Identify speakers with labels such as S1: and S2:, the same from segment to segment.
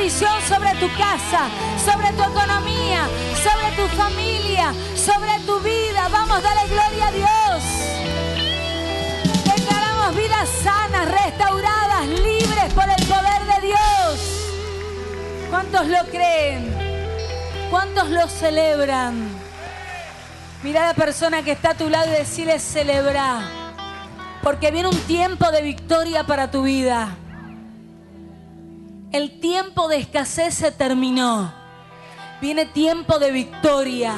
S1: bendición sobre tu casa, sobre tu economía, sobre tu familia, sobre tu vida. Vamos, dale gloria a Dios. Declaramos vidas sanas, restauradas, libres por el poder de Dios. ¿Cuántos lo creen? ¿Cuántos lo celebran? Mira a la persona que está a tu lado y decirle celebra. Porque viene un tiempo de victoria para tu vida. El tiempo de escasez se terminó. Viene tiempo de victoria.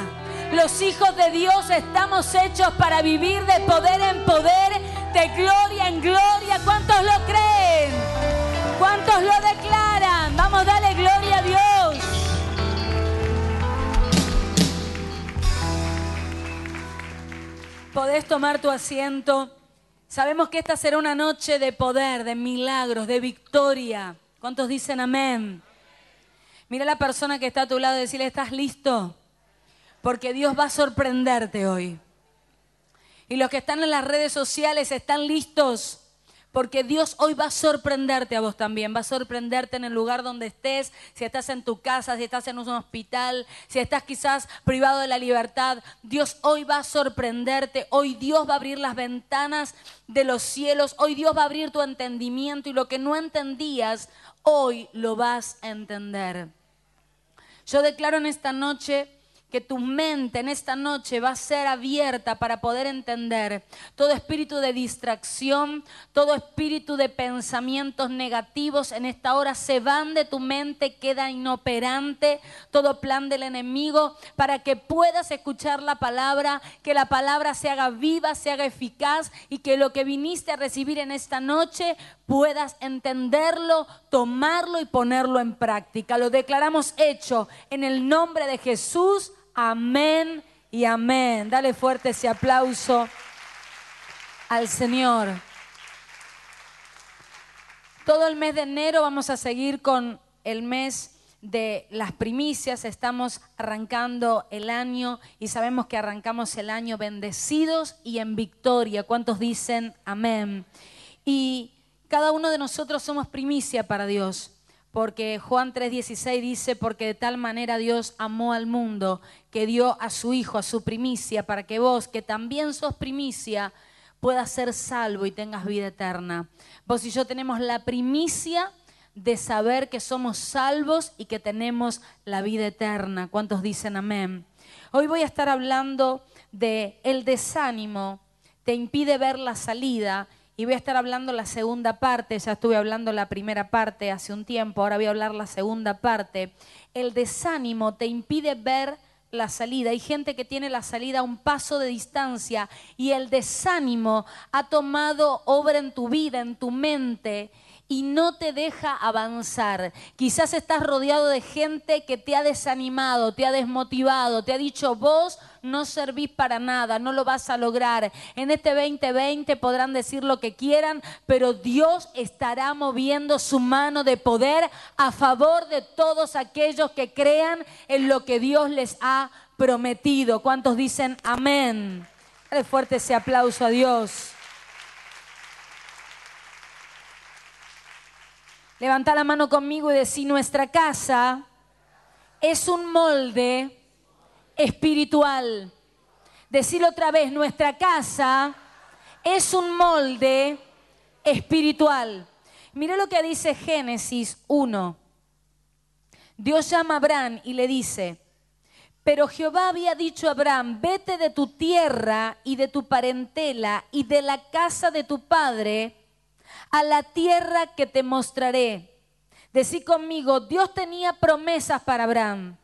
S1: Los hijos de Dios estamos hechos para vivir de poder en poder, de gloria en gloria. ¿Cuántos lo creen? ¿Cuántos lo declaran? Vamos, dale gloria a Dios. Podés tomar tu asiento. Sabemos que esta será una noche de poder, de milagros, de victoria. ¿Cuántos dicen amén? Mira a la persona que está a tu lado y decirle, ¿estás listo? Porque Dios va a sorprenderte hoy. Y los que están en las redes sociales están listos. Porque Dios hoy va a sorprenderte a vos también, va a sorprenderte en el lugar donde estés, si estás en tu casa, si estás en un hospital, si estás quizás privado de la libertad. Dios hoy va a sorprenderte, hoy Dios va a abrir las ventanas de los cielos, hoy Dios va a abrir tu entendimiento y lo que no entendías, hoy lo vas a entender. Yo declaro en esta noche que tu mente en esta noche va a ser abierta para poder entender todo espíritu de distracción, todo espíritu de pensamientos negativos en esta hora se van de tu mente, queda inoperante todo plan del enemigo para que puedas escuchar la palabra, que la palabra se haga viva, se haga eficaz y que lo que viniste a recibir en esta noche puedas entenderlo, tomarlo y ponerlo en práctica. Lo declaramos hecho en el nombre de Jesús. Amén y amén. Dale fuerte ese aplauso al Señor. Todo el mes de enero vamos a seguir con el mes de las primicias. Estamos arrancando el año y sabemos que arrancamos el año bendecidos y en victoria. ¿Cuántos dicen amén? Y cada uno de nosotros somos primicia para Dios. Porque Juan 3:16 dice, porque de tal manera Dios amó al mundo que dio a su Hijo, a su primicia, para que vos, que también sos primicia, puedas ser salvo y tengas vida eterna. Vos y yo tenemos la primicia de saber que somos salvos y que tenemos la vida eterna. ¿Cuántos dicen amén? Hoy voy a estar hablando de el desánimo te impide ver la salida y voy a estar hablando la segunda parte, ya estuve hablando la primera parte hace un tiempo, ahora voy a hablar la segunda parte. El desánimo te impide ver la salida. Hay gente que tiene la salida a un paso de distancia y el desánimo ha tomado obra en tu vida, en tu mente y no te deja avanzar. Quizás estás rodeado de gente que te ha desanimado, te ha desmotivado, te ha dicho vos no servís para nada, no lo vas a lograr. En este 2020 podrán decir lo que quieran, pero Dios estará moviendo su mano de poder a favor de todos aquellos que crean en lo que Dios les ha prometido. ¿Cuántos dicen amén? Dale fuerte ese aplauso a Dios. Levanta la mano conmigo y decí, nuestra casa es un molde espiritual. Decir otra vez, nuestra casa es un molde espiritual. Mira lo que dice Génesis 1. Dios llama a Abraham y le dice, pero Jehová había dicho a Abraham, vete de tu tierra y de tu parentela y de la casa de tu padre a la tierra que te mostraré. Decí conmigo, Dios tenía promesas para Abraham.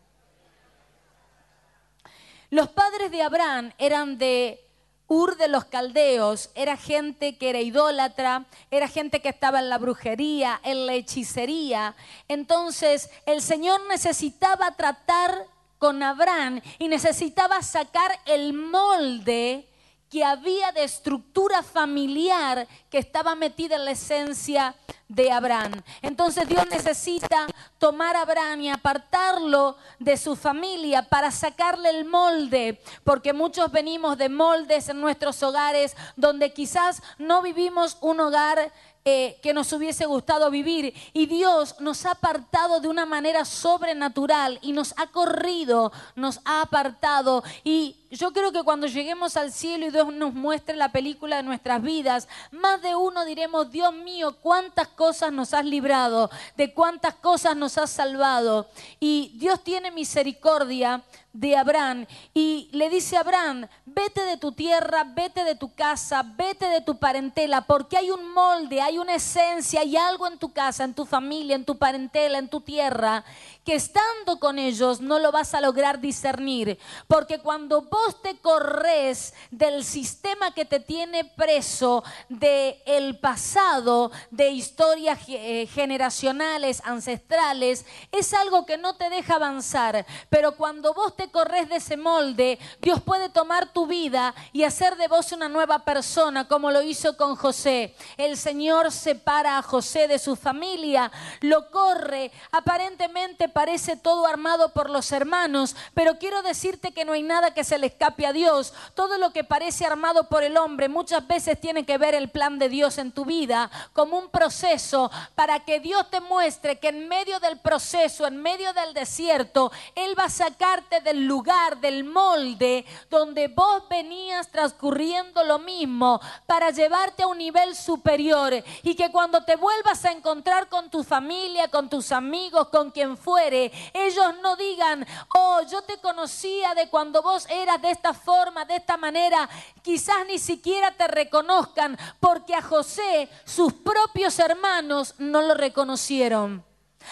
S1: Los padres de Abraham eran de Ur de los caldeos era gente que era idólatra, era gente que estaba en la brujería, en la hechicería. Entonces el Señor necesitaba tratar con Abraham y necesitaba sacar el molde que había de estructura familiar que estaba metida en la esencia de Abraham. Entonces Dios necesita tomar a Abraham y apartarlo de su familia para sacarle el molde, porque muchos venimos de moldes en nuestros hogares donde quizás no vivimos un hogar eh, que nos hubiese gustado vivir. Y Dios nos ha apartado de una manera sobrenatural y nos ha corrido, nos ha apartado. Y yo creo que cuando lleguemos al cielo y Dios nos muestre la película de nuestras vidas, más de uno diremos, Dios mío, cuántas cosas nos has librado, de cuántas cosas nos has salvado. Y Dios tiene misericordia de Abraham y le dice a Abraham, vete de tu tierra, vete de tu casa, vete de tu parentela, porque hay un molde, hay una esencia, hay algo en tu casa, en tu familia, en tu parentela, en tu tierra, que estando con ellos no lo vas a lograr discernir, porque cuando vos te corres del sistema que te tiene preso, de el pasado, de historias eh, generacionales, ancestrales, es algo que no te deja avanzar, pero cuando vos te corres de ese molde, Dios puede tomar tu vida y hacer de vos una nueva persona, como lo hizo con José. El Señor separa a José de su familia, lo corre, aparentemente parece todo armado por los hermanos, pero quiero decirte que no hay nada que se le escape a Dios. Todo lo que parece armado por el hombre muchas veces tiene que ver el plan de Dios en tu vida como un proceso para que Dios te muestre que en medio del proceso, en medio del desierto, Él va a sacarte del lugar, del molde donde vos venías transcurriendo lo mismo para llevarte a un nivel superior y que cuando te vuelvas a encontrar con tu familia, con tus amigos, con quien fuere, ellos no digan, oh, yo te conocía de cuando vos eras de esta forma, de esta manera, quizás ni siquiera te reconozcan, porque a José sus propios hermanos no lo reconocieron.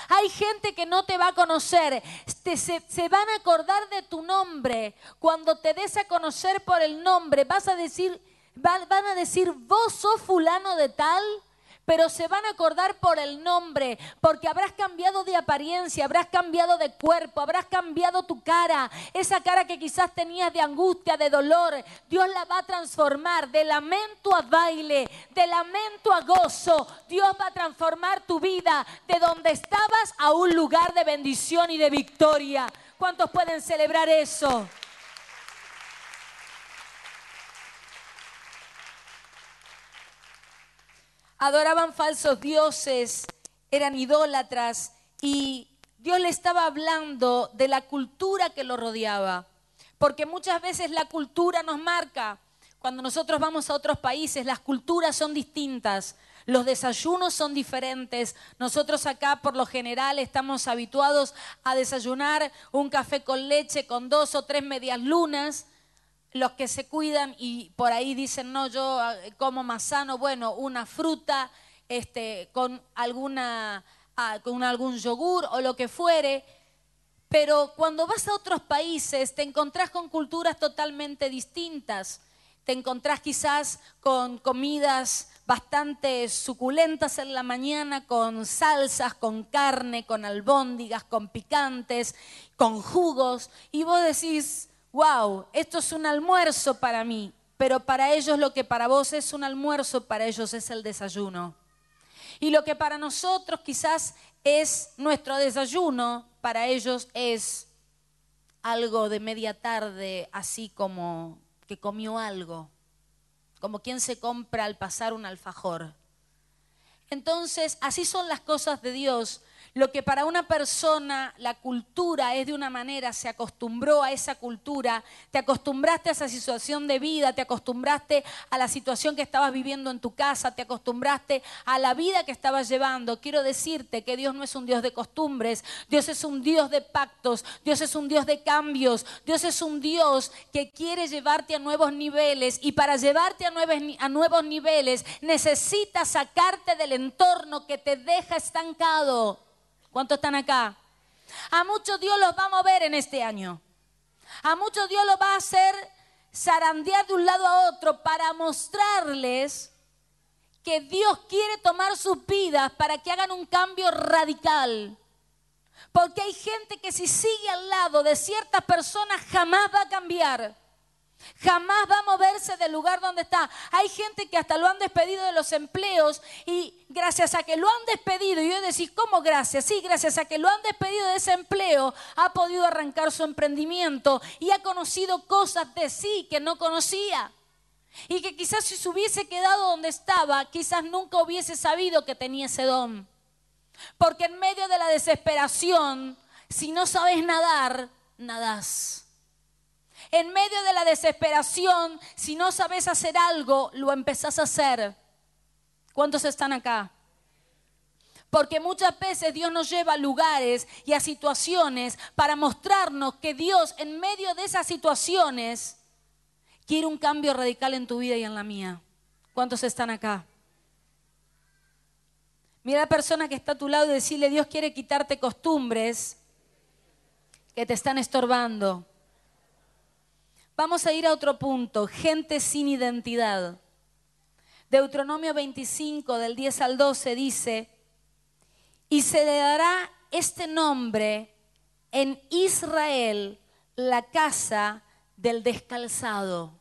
S1: Hay gente que no te va a conocer, se, van a acordar de tu nombre. Cuando te des a conocer por el nombre, vas a decir, van a decir, vos sos fulano de tal pero se van a acordar por el nombre, porque habrás cambiado de apariencia, habrás cambiado de cuerpo, habrás cambiado tu cara, esa cara que quizás tenías de angustia, de dolor, Dios la va a transformar de lamento a baile, de lamento a gozo. Dios va a transformar tu vida de donde estabas a un lugar de bendición y de victoria. ¿Cuántos pueden celebrar eso? Adoraban falsos dioses, eran idólatras y Dios le estaba hablando de la cultura que lo rodeaba. Porque muchas veces la cultura nos marca. Cuando nosotros vamos a otros países, las culturas son distintas, los desayunos son diferentes. Nosotros acá por lo general estamos habituados a desayunar un café con leche con dos o tres medias lunas los que se cuidan y por ahí dicen, no, yo ah, como más sano, bueno, una fruta este, con, alguna, ah, con algún yogur o lo que fuere. Pero cuando vas a otros países te encontrás con culturas totalmente distintas. Te encontrás quizás con comidas bastante suculentas en la mañana, con salsas, con carne, con albóndigas, con picantes, con jugos. Y vos decís, wow, esto es un almuerzo para mí, pero para ellos lo que para vos es un almuerzo, para ellos es el desayuno. Y lo que para nosotros quizás es nuestro desayuno, para ellos es algo de media tarde, así como que comió algo, como quien se compra al pasar un alfajor. Entonces, así son las cosas de Dios. Lo que para una persona la cultura es de una manera, se acostumbró a esa cultura, te acostumbraste a esa situación de vida, te acostumbraste a la situación que estabas viviendo en tu casa, te acostumbraste a la vida que estabas llevando. Quiero decirte que Dios no es un Dios de costumbres, Dios es un Dios de pactos, Dios es un Dios de cambios, Dios es un Dios que quiere llevarte a nuevos niveles y para llevarte a nuevos, a nuevos niveles necesitas sacarte del entorno que te deja estancado. ¿Cuántos están acá? A muchos Dios los va a mover en este año. A muchos Dios los va a hacer zarandear de un lado a otro para mostrarles que Dios quiere tomar sus vidas para que hagan un cambio radical. Porque hay gente que si sigue al lado de ciertas personas jamás va a cambiar. Jamás va a moverse del lugar donde está. Hay gente que hasta lo han despedido de los empleos y gracias a que lo han despedido, y yo decís, ¿cómo gracias? Sí, gracias a que lo han despedido de ese empleo, ha podido arrancar su emprendimiento y ha conocido cosas de sí que no conocía. Y que quizás si se hubiese quedado donde estaba, quizás nunca hubiese sabido que tenía ese don. Porque en medio de la desesperación, si no sabes nadar, nadás. En medio de la desesperación, si no sabes hacer algo, lo empezás a hacer. ¿Cuántos están acá? Porque muchas veces Dios nos lleva a lugares y a situaciones para mostrarnos que Dios en medio de esas situaciones quiere un cambio radical en tu vida y en la mía. ¿Cuántos están acá? Mira a la persona que está a tu lado y decirle, Dios quiere quitarte costumbres que te están estorbando. Vamos a ir a otro punto, gente sin identidad. Deuteronomio 25 del 10 al 12 dice, y se le dará este nombre en Israel, la casa del descalzado.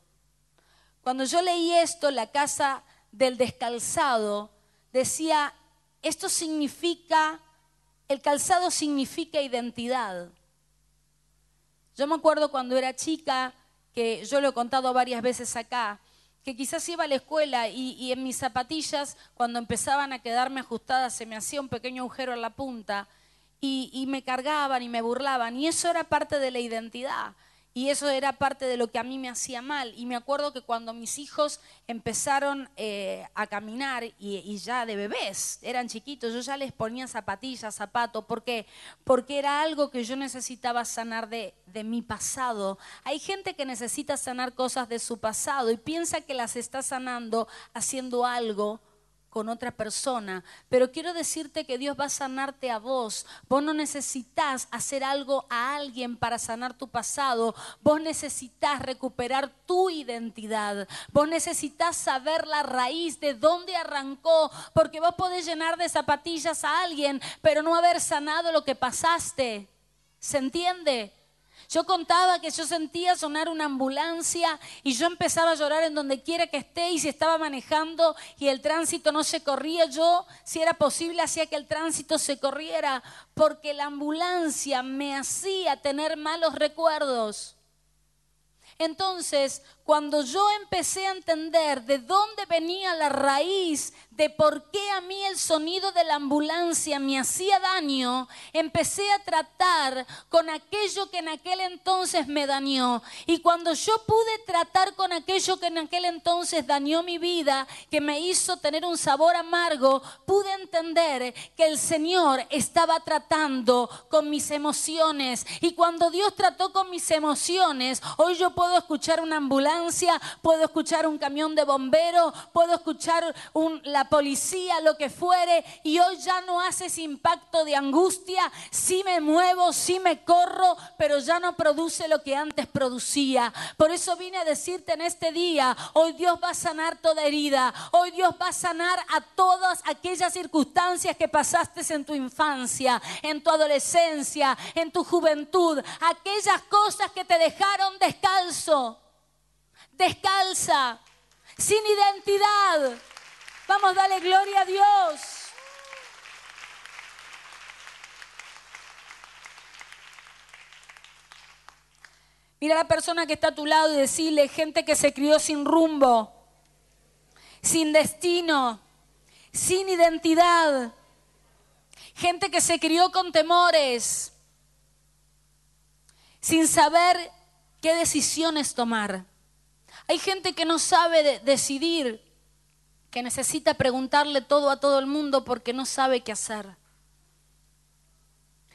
S1: Cuando yo leí esto, la casa del descalzado, decía, esto significa, el calzado significa identidad. Yo me acuerdo cuando era chica, que yo lo he contado varias veces acá, que quizás iba a la escuela y, en mis zapatillas, cuando empezaban a quedarme ajustadas, se me hacía un pequeño agujero en la punta y, me cargaban y me burlaban. Y eso era parte de la identidad. Y eso era parte de lo que a mí me hacía mal. Y me acuerdo que cuando mis hijos empezaron eh, a caminar y, ya de bebés, eran chiquitos, yo ya les ponía zapatillas, zapatos. ¿Por qué? Porque era algo que yo necesitaba sanar de, de mi pasado. Hay gente que necesita sanar cosas de su pasado y piensa que las está sanando haciendo algo con otra persona, pero quiero decirte que Dios va a sanarte a vos. Vos no necesitas hacer algo a alguien para sanar tu pasado. Vos necesitas recuperar tu identidad. Vos necesitas saber la raíz de dónde arrancó, porque vos podés llenar de zapatillas a alguien, pero no haber sanado lo que pasaste. ¿Se entiende? Yo contaba que yo sentía sonar una ambulancia y yo empezaba a llorar en donde quiera que esté y si estaba manejando y el tránsito no se corría, yo, si era posible, hacía que el tránsito se corriera porque la ambulancia me hacía tener malos recuerdos. Entonces, cuando yo empecé a entender de dónde venía la raíz de por qué a mí el sonido de la ambulancia me hacía daño, empecé a tratar con aquello que en aquel entonces me dañó. Y cuando yo pude tratar con aquello que en aquel entonces dañó mi vida, que me hizo tener un sabor amargo, pude entender que el Señor estaba tratando con mis emociones. Y cuando Dios trató con mis emociones, hoy yo puedo escuchar una ambulancia, puedo escuchar un camión de bomberos, puedo escuchar la policía, lo que fuere, y hoy ya no hace ese impacto de angustia. Sí me muevo, sí me corro, pero ya no produce lo que antes producía. Por eso vine a decirte en este día, hoy Dios va a sanar toda herida, hoy Dios va a sanar a todas aquellas circunstancias que pasaste en tu infancia, en tu adolescencia, en tu juventud, aquellas cosas que te dejaron descalza, sin identidad. Vamos, dale gloria a Dios. Mira a la persona que está a tu lado y decirle, gente que se crió sin rumbo, sin destino, sin identidad. gente que se crió con temores, sin saber qué decisiones tomar. Hay gente que no sabe decidir, que necesita preguntarle todo a todo el mundo porque no sabe qué hacer.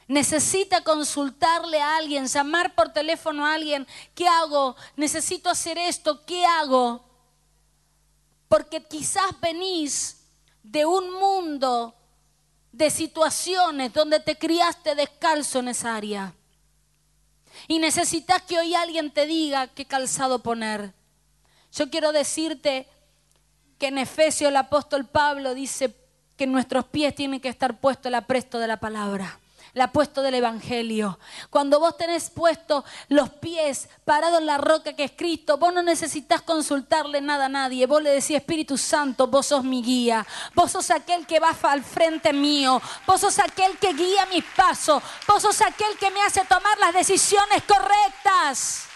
S1: Necesita consultarle a alguien, llamar por teléfono a alguien, ¿qué hago? Necesito hacer esto, ¿qué hago? Porque quizás venís de un mundo de situaciones donde te criaste descalzo en esa área. Y necesitas que hoy alguien te diga qué calzado poner. Yo quiero decirte que en Efesios el apóstol Pablo dice que nuestros pies tienen que estar puestos el apresto de la palabra la puesto del Evangelio. Cuando vos tenés puesto los pies parados en la roca que es Cristo, vos no necesitas consultarle nada a nadie. Vos le decís, Espíritu Santo, vos sos mi guía. Vos sos aquel que va al frente mío. Vos sos aquel que guía mis pasos. Vos sos aquel que me hace tomar las decisiones correctas.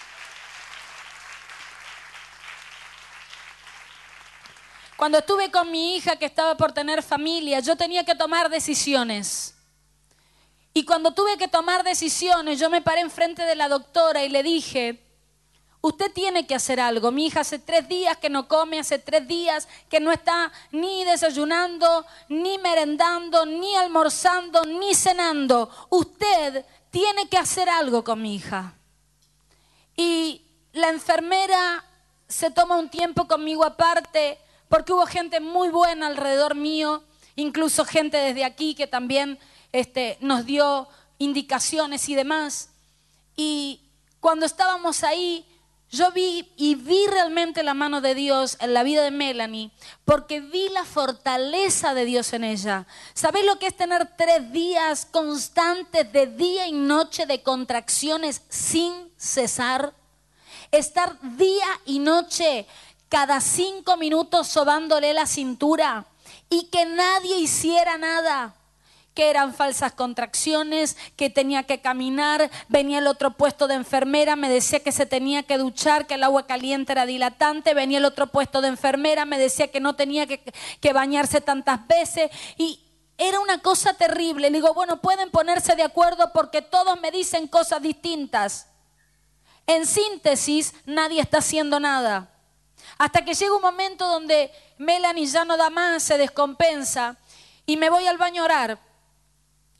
S1: Cuando estuve con mi hija que estaba por tener familia, yo tenía que tomar decisiones. Y cuando tuve que tomar decisiones, yo me paré enfrente de la doctora y le dije, usted tiene que hacer algo. Mi hija hace tres días que no come, hace tres días que no está ni desayunando, ni merendando, ni almorzando, ni cenando. Usted tiene que hacer algo con mi hija. Y la enfermera se toma un tiempo conmigo aparte porque hubo gente muy buena alrededor mío, incluso gente desde aquí que también este, nos dio indicaciones y demás. Y cuando estábamos ahí, yo vi y vi realmente la mano de Dios en la vida de Melanie, porque vi la fortaleza de Dios en ella. ¿Sabéis lo que es tener tres días constantes de día y noche de contracciones sin cesar? Estar día y noche cada cinco minutos sobándole la cintura y que nadie hiciera nada que eran falsas contracciones, que tenía que caminar, venía el otro puesto de enfermera, me decía que se tenía que duchar, que el agua caliente era dilatante, venía el otro puesto de enfermera, me decía que no tenía que, que bañarse tantas veces y era una cosa terrible. Le digo, bueno, pueden ponerse de acuerdo porque todos me dicen cosas distintas. En síntesis, nadie está haciendo nada. Hasta que llega un momento donde Melanie ya no da más, se descompensa y me voy al baño a orar.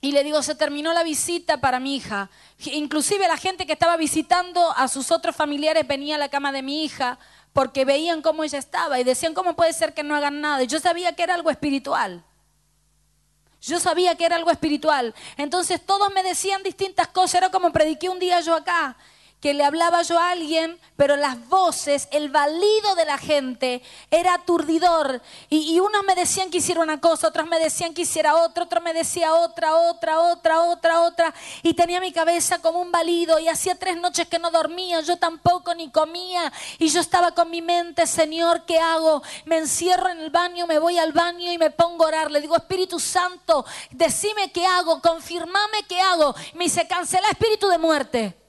S1: Y le digo, se terminó la visita para mi hija. Inclusive la gente que estaba visitando a sus otros familiares venía a la cama de mi hija porque veían cómo ella estaba y decían, ¿cómo puede ser que no hagan nada? Y yo sabía que era algo espiritual. Yo sabía que era algo espiritual. Entonces todos me decían distintas cosas. Era como prediqué un día yo acá que le hablaba yo a alguien, pero las voces, el valido de la gente era aturdidor. Y, unos me decían que hiciera una cosa, otros me decían que hiciera otra, otro me decía otra, otra, otra, otra, otra. Y tenía mi cabeza como un valido y hacía tres noches que no dormía, yo tampoco ni comía. Y yo estaba con mi mente, Señor, ¿qué hago? Me encierro en el baño, me voy al baño y me pongo a orar. Le digo, Espíritu Santo, decime qué hago, confirmame qué hago. Me dice, cancela espíritu de muerte.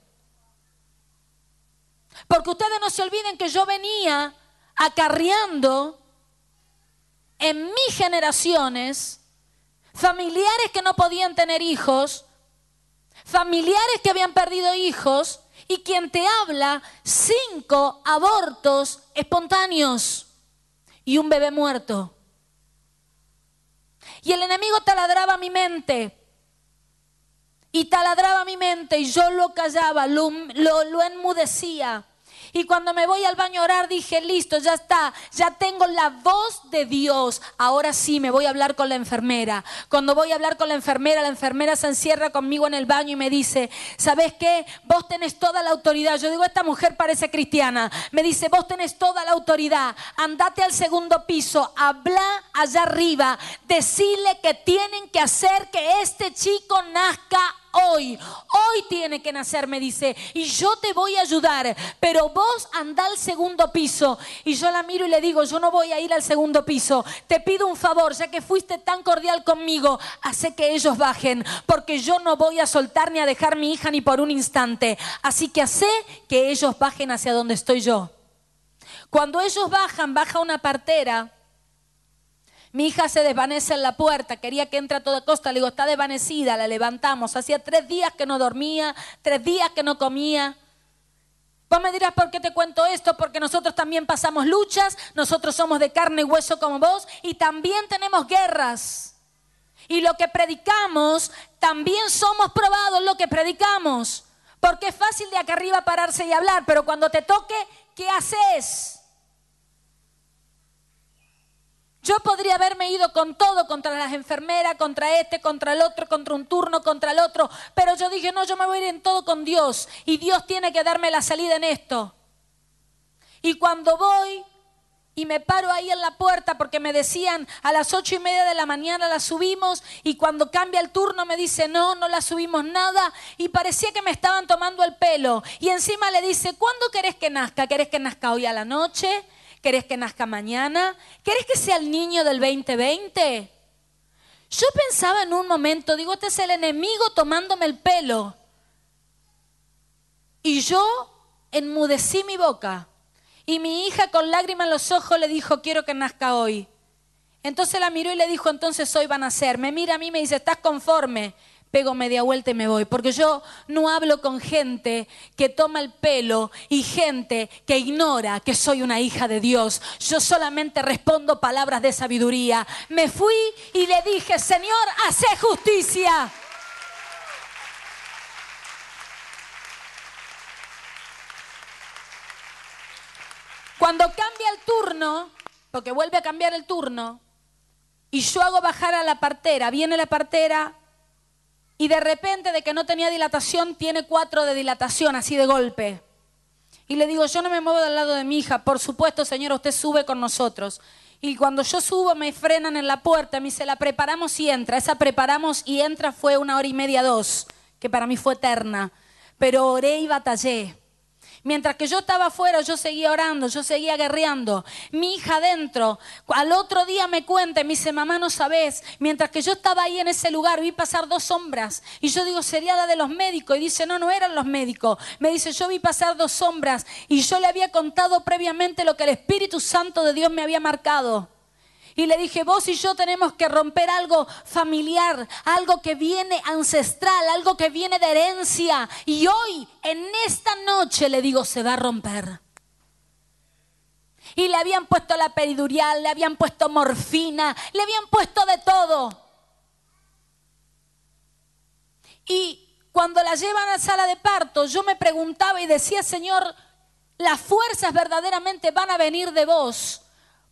S1: Porque ustedes no se olviden que yo venía acarreando en mis generaciones familiares que no podían tener hijos, familiares que habían perdido hijos y quien te habla, cinco abortos espontáneos y un bebé muerto. Y el enemigo taladraba mi mente. Y taladraba mi mente y yo lo callaba, lo, lo enmudecía. Y cuando me voy al baño a orar dije, listo, ya está, ya tengo la voz de Dios. Ahora sí me voy a hablar con la enfermera. Cuando voy a hablar con la enfermera, la enfermera se encierra conmigo en el baño y me dice, ¿sabes qué? Vos tenés toda la autoridad. Yo digo, esta mujer parece cristiana. Me dice, vos tenés toda la autoridad. Andate al segundo piso, habla allá arriba, decirle que tienen que hacer que este chico nazca hoy. Hoy tiene que nacer, me dice. Y yo te voy a ayudar. Pero vos anda al segundo piso. Y yo la miro y le digo, yo no voy a ir al segundo piso. Te pido un favor, ya que fuiste tan cordial conmigo, hace que ellos bajen. Porque yo no voy a soltar ni a dejar mi hija ni por un instante. Así que hace que ellos bajen hacia donde estoy yo. Cuando ellos bajan, baja una partera Mi hija se desvanece en la puerta, quería que entre a toda costa, le digo, está desvanecida, la levantamos. Hacía tres días que no dormía, tres días que no comía. Vos me dirás por qué te cuento esto, porque nosotros también pasamos luchas, nosotros somos de carne y hueso como vos y también tenemos guerras. Y lo que predicamos, también somos probados lo que predicamos. Porque es fácil de acá arriba pararse y hablar, pero cuando te toque, ¿qué haces? Yo podría haberme ido con todo, contra las enfermeras, contra este, contra el otro, contra un turno, contra el otro, pero yo dije, no, yo me voy a ir en todo con Dios y Dios tiene que darme la salida en esto. Y cuando voy y me paro ahí en la puerta porque me decían a las ocho y media de la mañana la subimos y cuando cambia el turno me dice no, no la subimos nada y parecía que me estaban tomando el pelo y encima le dice, ¿cuándo querés que nazca? ¿Querés que nazca hoy a la noche? ¿Querés que nazca mañana? ¿Querés que sea el niño del 2020? Yo pensaba en un momento, digo, este es el enemigo tomándome el pelo. Y yo enmudecí mi boca. Y mi hija con lágrimas en los ojos le dijo, quiero que nazca hoy. Entonces la miró y le dijo, entonces hoy van a ser. Me mira a mí y me dice, ¿estás conforme? Pego media vuelta y me voy, porque yo no hablo con gente que toma el pelo y gente que ignora que soy una hija de Dios. Yo solamente respondo palabras de sabiduría. Me fui y le dije, Señor, hace justicia. Cuando cambia el turno, porque vuelve a cambiar el turno, y yo hago bajar a la partera, viene la partera, y de repente de que no tenía dilatación, tiene cuatro de dilatación, así de golpe. Y le digo, yo no me muevo del lado de mi hija, por supuesto, señor, usted sube con nosotros. Y cuando yo subo me frenan en la puerta, me dice, la preparamos y entra. Esa preparamos y entra fue una hora y media, dos, que para mí fue eterna. Pero oré y batallé. Mientras que yo estaba afuera, yo seguía orando, yo seguía guerreando. Mi hija adentro, al otro día me cuenta me dice, mamá, no sabes. Mientras que yo estaba ahí en ese lugar, vi pasar dos sombras. Y yo digo, sería la de los médicos. Y dice, no, no eran los médicos. Me dice, yo vi pasar dos sombras. Y yo le había contado previamente lo que el Espíritu Santo de Dios me había marcado. Y le dije, vos y yo tenemos que romper algo familiar, algo que viene ancestral, algo que viene de herencia. Y hoy, en esta noche, le digo, se va a romper. Y le habían puesto la peridurial, le habían puesto morfina, le habían puesto de todo. Y cuando la llevan a la sala de parto, yo me preguntaba y decía, Señor, las fuerzas verdaderamente van a venir de vos.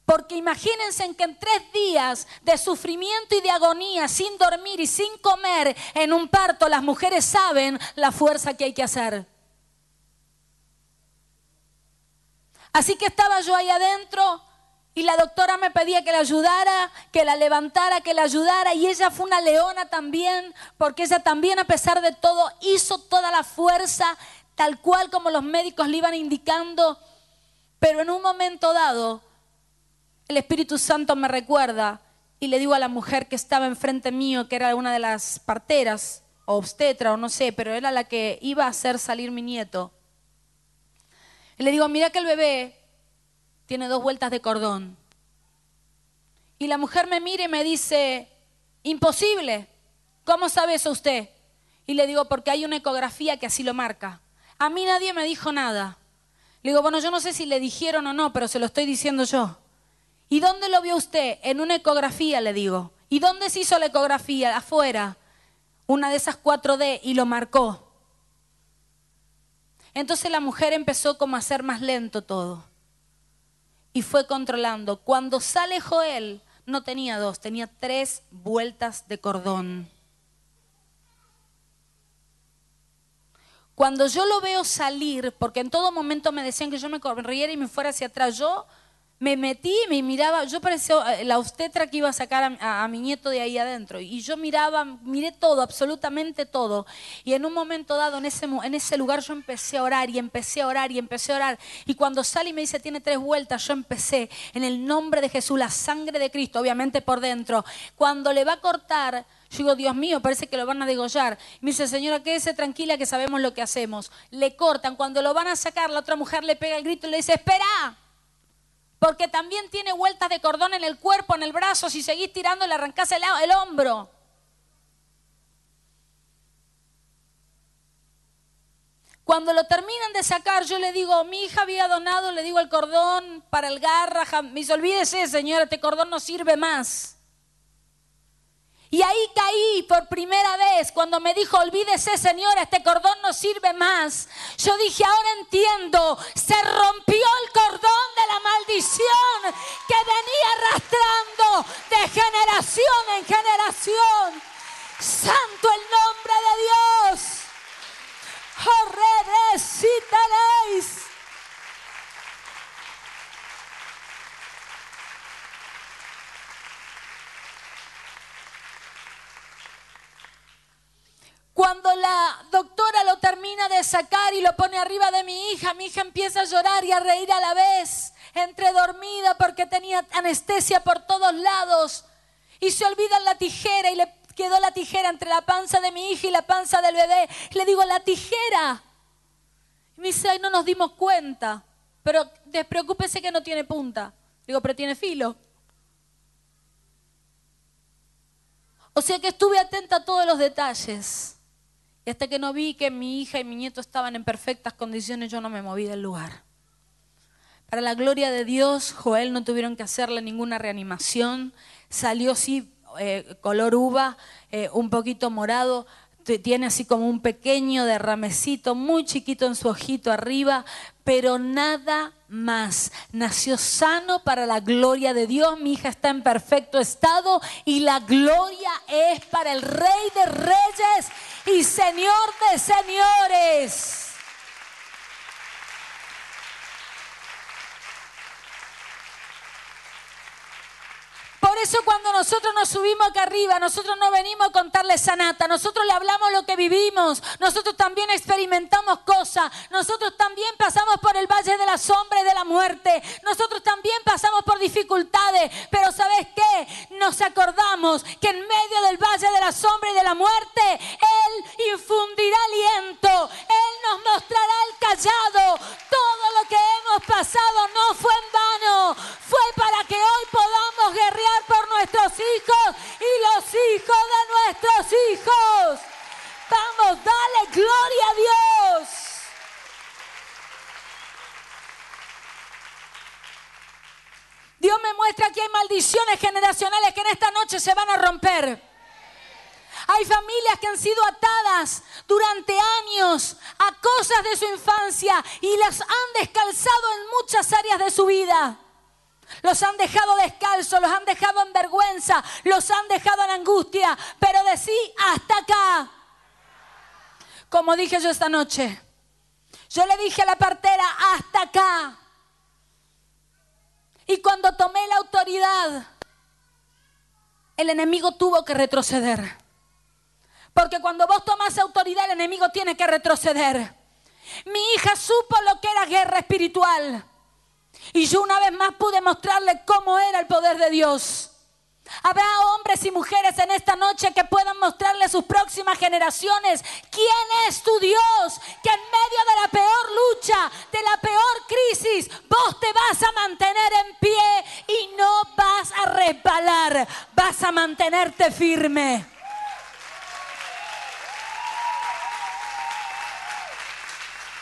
S1: Porque imagínense en que en tres días de sufrimiento y de agonía, sin dormir y sin comer, en un parto, las mujeres saben la fuerza que hay que hacer. Así que estaba yo ahí adentro y la doctora me pedía que la ayudara, que la levantara, que la ayudara. Y ella fue una leona también, porque ella también a pesar de todo hizo toda la fuerza, tal cual como los médicos le iban indicando. Pero en un momento dado, el Espíritu Santo me recuerda y le digo a la mujer que estaba enfrente mío, que era una de las parteras, o obstetra, o no sé, pero era la que iba a hacer salir mi nieto. Y le digo, mira que el bebé tiene dos vueltas de cordón. Y la mujer me mira y me dice, imposible. ¿Cómo sabe eso usted? Y le digo, porque hay una ecografía que así lo marca. A mí nadie me dijo nada. Le digo, bueno, yo no sé si le dijeron o no, pero se lo estoy diciendo yo. ¿Y dónde lo vio usted? En una ecografía, le digo. ¿Y dónde se hizo la ecografía? Afuera. Una de esas 4D y lo marcó. Entonces la mujer empezó como a hacer más lento todo. Y fue controlando. Cuando sale Joel, no tenía dos, tenía tres vueltas de cordón. Cuando yo lo veo salir, porque en todo momento me decían que yo me corriera y me fuera hacia atrás, yo me metí, me miraba, yo parecía eh, la obstetra que iba a sacar a, mi nieto de ahí adentro. Y yo miraba, miré todo, absolutamente todo. Y en un momento dado, en ese, en ese lugar, yo empecé a orar y empecé a orar y empecé a orar. Y cuando sale y me dice, tiene tres vueltas, yo empecé en el nombre de Jesús, la sangre de Cristo, obviamente por dentro. Cuando le va a cortar, yo digo, Dios mío, parece que lo van a degollar. me dice, señora, quédese tranquila que sabemos lo que hacemos. Le cortan. Cuando lo van a sacar, la otra mujer le pega el grito y le dice, espera Porque también tiene vueltas de cordón en el cuerpo, en el brazo. Si seguís tirando, le arrancás el, hombro. Cuando lo terminan de sacar, yo le digo, mi hija había donado, le digo el cordón para el garra. Me dice, olvídese, señora, este cordón no sirve más. Y ahí caí por primera vez cuando me dijo, olvídese señora, este cordón no sirve más. Yo dije, ahora entiendo, se rompió el cordón de la maldición que venía arrastrando de generación en generación. Santo el nombre de Dios. Oh, Cuando la doctora lo termina de sacar y lo pone arriba de mi hija, mi hija empieza a llorar y a reír a la vez, entre dormida porque tenía anestesia por todos lados. Y se olvida la tijera y le quedó la tijera entre la panza de mi hija y la panza del bebé. Le digo, la tijera. Y me dice, ay, no nos dimos cuenta. Pero despreocúpese que no tiene punta. Digo, pero tiene filo. O sea que estuve atenta a todos los detalles. Y hasta que no vi que mi hija y mi nieto estaban en perfectas condiciones, yo no me moví del lugar. Para la gloria de Dios, Joel no tuvieron que hacerle ninguna reanimación. Salió sí eh, color uva, eh, un poquito morado, tiene así como un pequeño derramecito, muy chiquito en su ojito arriba, pero nada más. Nació sano para la gloria de Dios. Mi hija está en perfecto estado y la gloria es para el Rey de Reyes y Señor de Señores. Por eso cuando nosotros nos subimos acá arriba, nosotros no venimos a contarles sanata, nosotros le hablamos lo que vivimos, nosotros también experimentamos cosas, nosotros también pasamos por el valle de la sombra y de la muerte, nosotros también pasamos por dificultades, pero ¿sabes qué? Nos acordamos que en medio del valle de la sombra y de la muerte, Él infundirá aliento, Él nos mostrará el callado, todo lo que hemos pasado no fue maldiciones generacionales que en esta noche se van a romper. Hay familias que han sido atadas durante años a cosas de su infancia y las han descalzado en muchas áreas de su vida. Los han dejado descalzos, los han dejado en vergüenza, los han dejado en angustia, pero de sí hasta acá. Como dije yo esta noche, yo le dije a la partera, hasta acá. Y cuando tomé la autoridad, el enemigo tuvo que retroceder. Porque cuando vos tomás autoridad, el enemigo tiene que retroceder. Mi hija supo lo que era guerra espiritual. Y yo una vez más pude mostrarle cómo era el poder de Dios. Habrá hombres y mujeres en esta noche que puedan mostrarle a sus próximas generaciones quién es tu Dios, que en medio de la peor lucha, de la peor crisis, vos te vas a mantener en pie y no vas a resbalar, vas a mantenerte firme.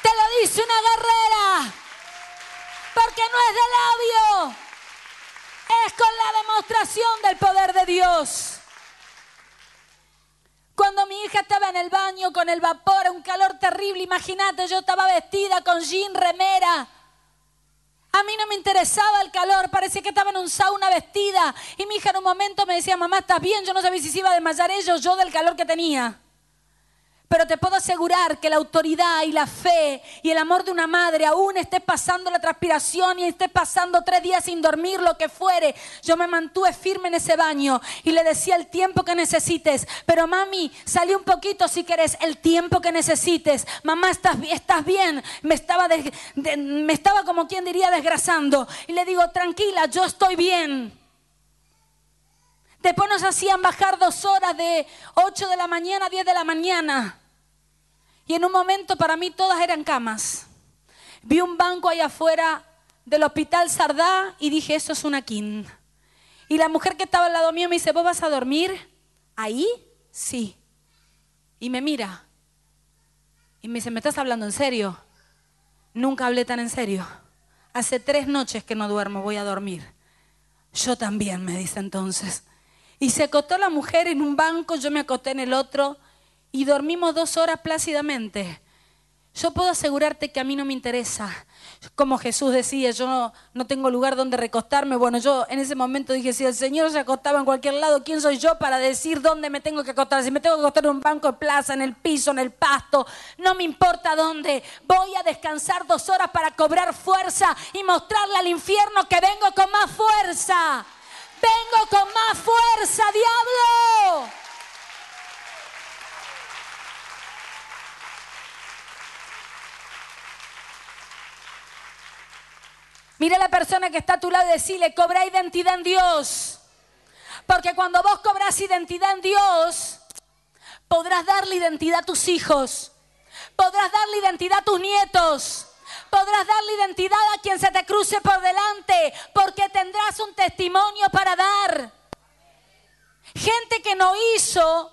S1: Te lo dice una guerrera porque no es de labio, es con la demostración del poder de Dios. Cuando mi hija estaba en el baño con el vapor, un calor terrible, imagínate, yo estaba vestida con jean, remera. A mí no me interesaba el calor, parecía que estaba en un sauna vestida. Y mi hija en un momento me decía, mamá, ¿estás bien? Yo no sabía si se iba a desmayar ellos, yo del calor que tenía. Pero te puedo asegurar que la autoridad y la fe y el amor de una madre, aún esté pasando la transpiración y esté pasando tres días sin dormir, lo que fuere, yo me mantuve firme en ese baño y le decía el tiempo que necesites. Pero mami, salí un poquito si querés, el tiempo que necesites. Mamá, ¿estás, estás bien? Me estaba, me estaba como quien diría desgrasando. Y le digo, tranquila, yo estoy bien. Después nos hacían bajar dos horas de 8 de la mañana a 10 de la mañana. Y en un momento para mí todas eran camas. Vi un banco allá afuera del hospital Sardá y dije, eso es una kin. Y la mujer que estaba al lado mío me dice, ¿vos vas a dormir ahí? Sí. Y me mira. Y me dice, ¿me estás hablando en serio? Nunca hablé tan en serio. Hace tres noches que no duermo, voy a dormir. Yo también, me dice entonces. Y se acostó la mujer en un banco, yo me acosté en el otro y dormimos dos horas plácidamente. Yo puedo asegurarte que a mí no me interesa. Como Jesús decía, yo no, tengo lugar donde recostarme. Bueno, yo en ese momento dije, si el Señor se acostaba en cualquier lado, ¿quién soy yo para decir dónde me tengo que acostar? Si me tengo que acostar en un banco de plaza, en el piso, en el pasto, no me importa dónde. Voy a descansar dos horas para cobrar fuerza y mostrarle al infierno que vengo con más fuerza. Vengo con más fuerza, diablo. Mira a la persona que está a tu lado y decirle, cobra identidad en Dios. Porque cuando vos cobras identidad en Dios, podrás darle identidad a tus hijos, podrás darle identidad a tus nietos, podrás darle identidad a quien se te cruce por delante, porque tendrás un testimonio para dar. Gente que no hizo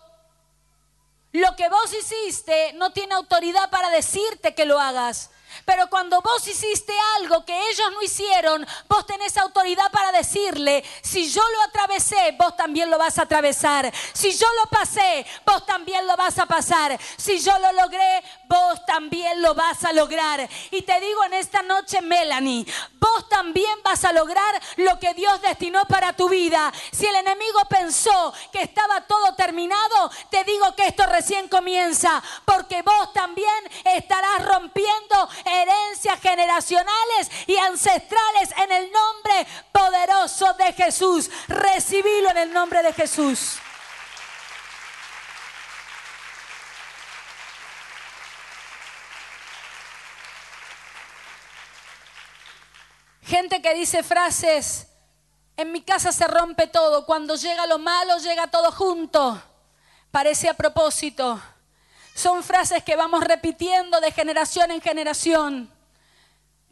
S1: lo que vos hiciste, no tiene autoridad para decirte que lo hagas. Pero cuando vos hiciste algo que ellos no hicieron, vos tenés autoridad para decirle, si yo lo atravesé, vos también lo vas a atravesar. Si yo lo pasé, vos también lo vas a pasar. Si yo lo logré, vos también lo vas a lograr. Y te digo en esta noche, Melanie, vos también vas a lograr lo que Dios destinó para tu vida. Si el enemigo pensó que estaba todo terminado, te digo que esto recién comienza, porque vos también estarás rompiendo herencias generacionales y ancestrales en el nombre poderoso de Jesús. Recibilo en el nombre de Jesús. Gente que dice frases, en mi casa se rompe todo, cuando llega lo malo llega todo junto. Parece a propósito. Son frases que vamos repitiendo de generación en generación.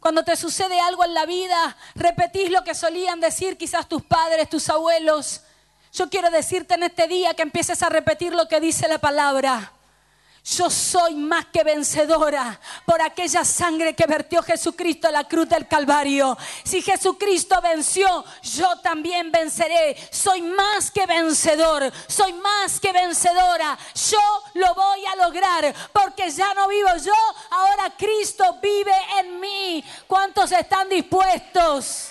S1: Cuando te sucede algo en la vida, repetís lo que solían decir quizás tus padres, tus abuelos. Yo quiero decirte en este día que empieces a repetir lo que dice la palabra. Yo soy más que vencedora por aquella sangre que vertió Jesucristo en la cruz del Calvario. Si Jesucristo venció, yo también venceré. Soy más que vencedor, soy más que vencedora. Yo lo voy a lograr porque ya no vivo yo, ahora Cristo vive en mí. ¿Cuántos están dispuestos?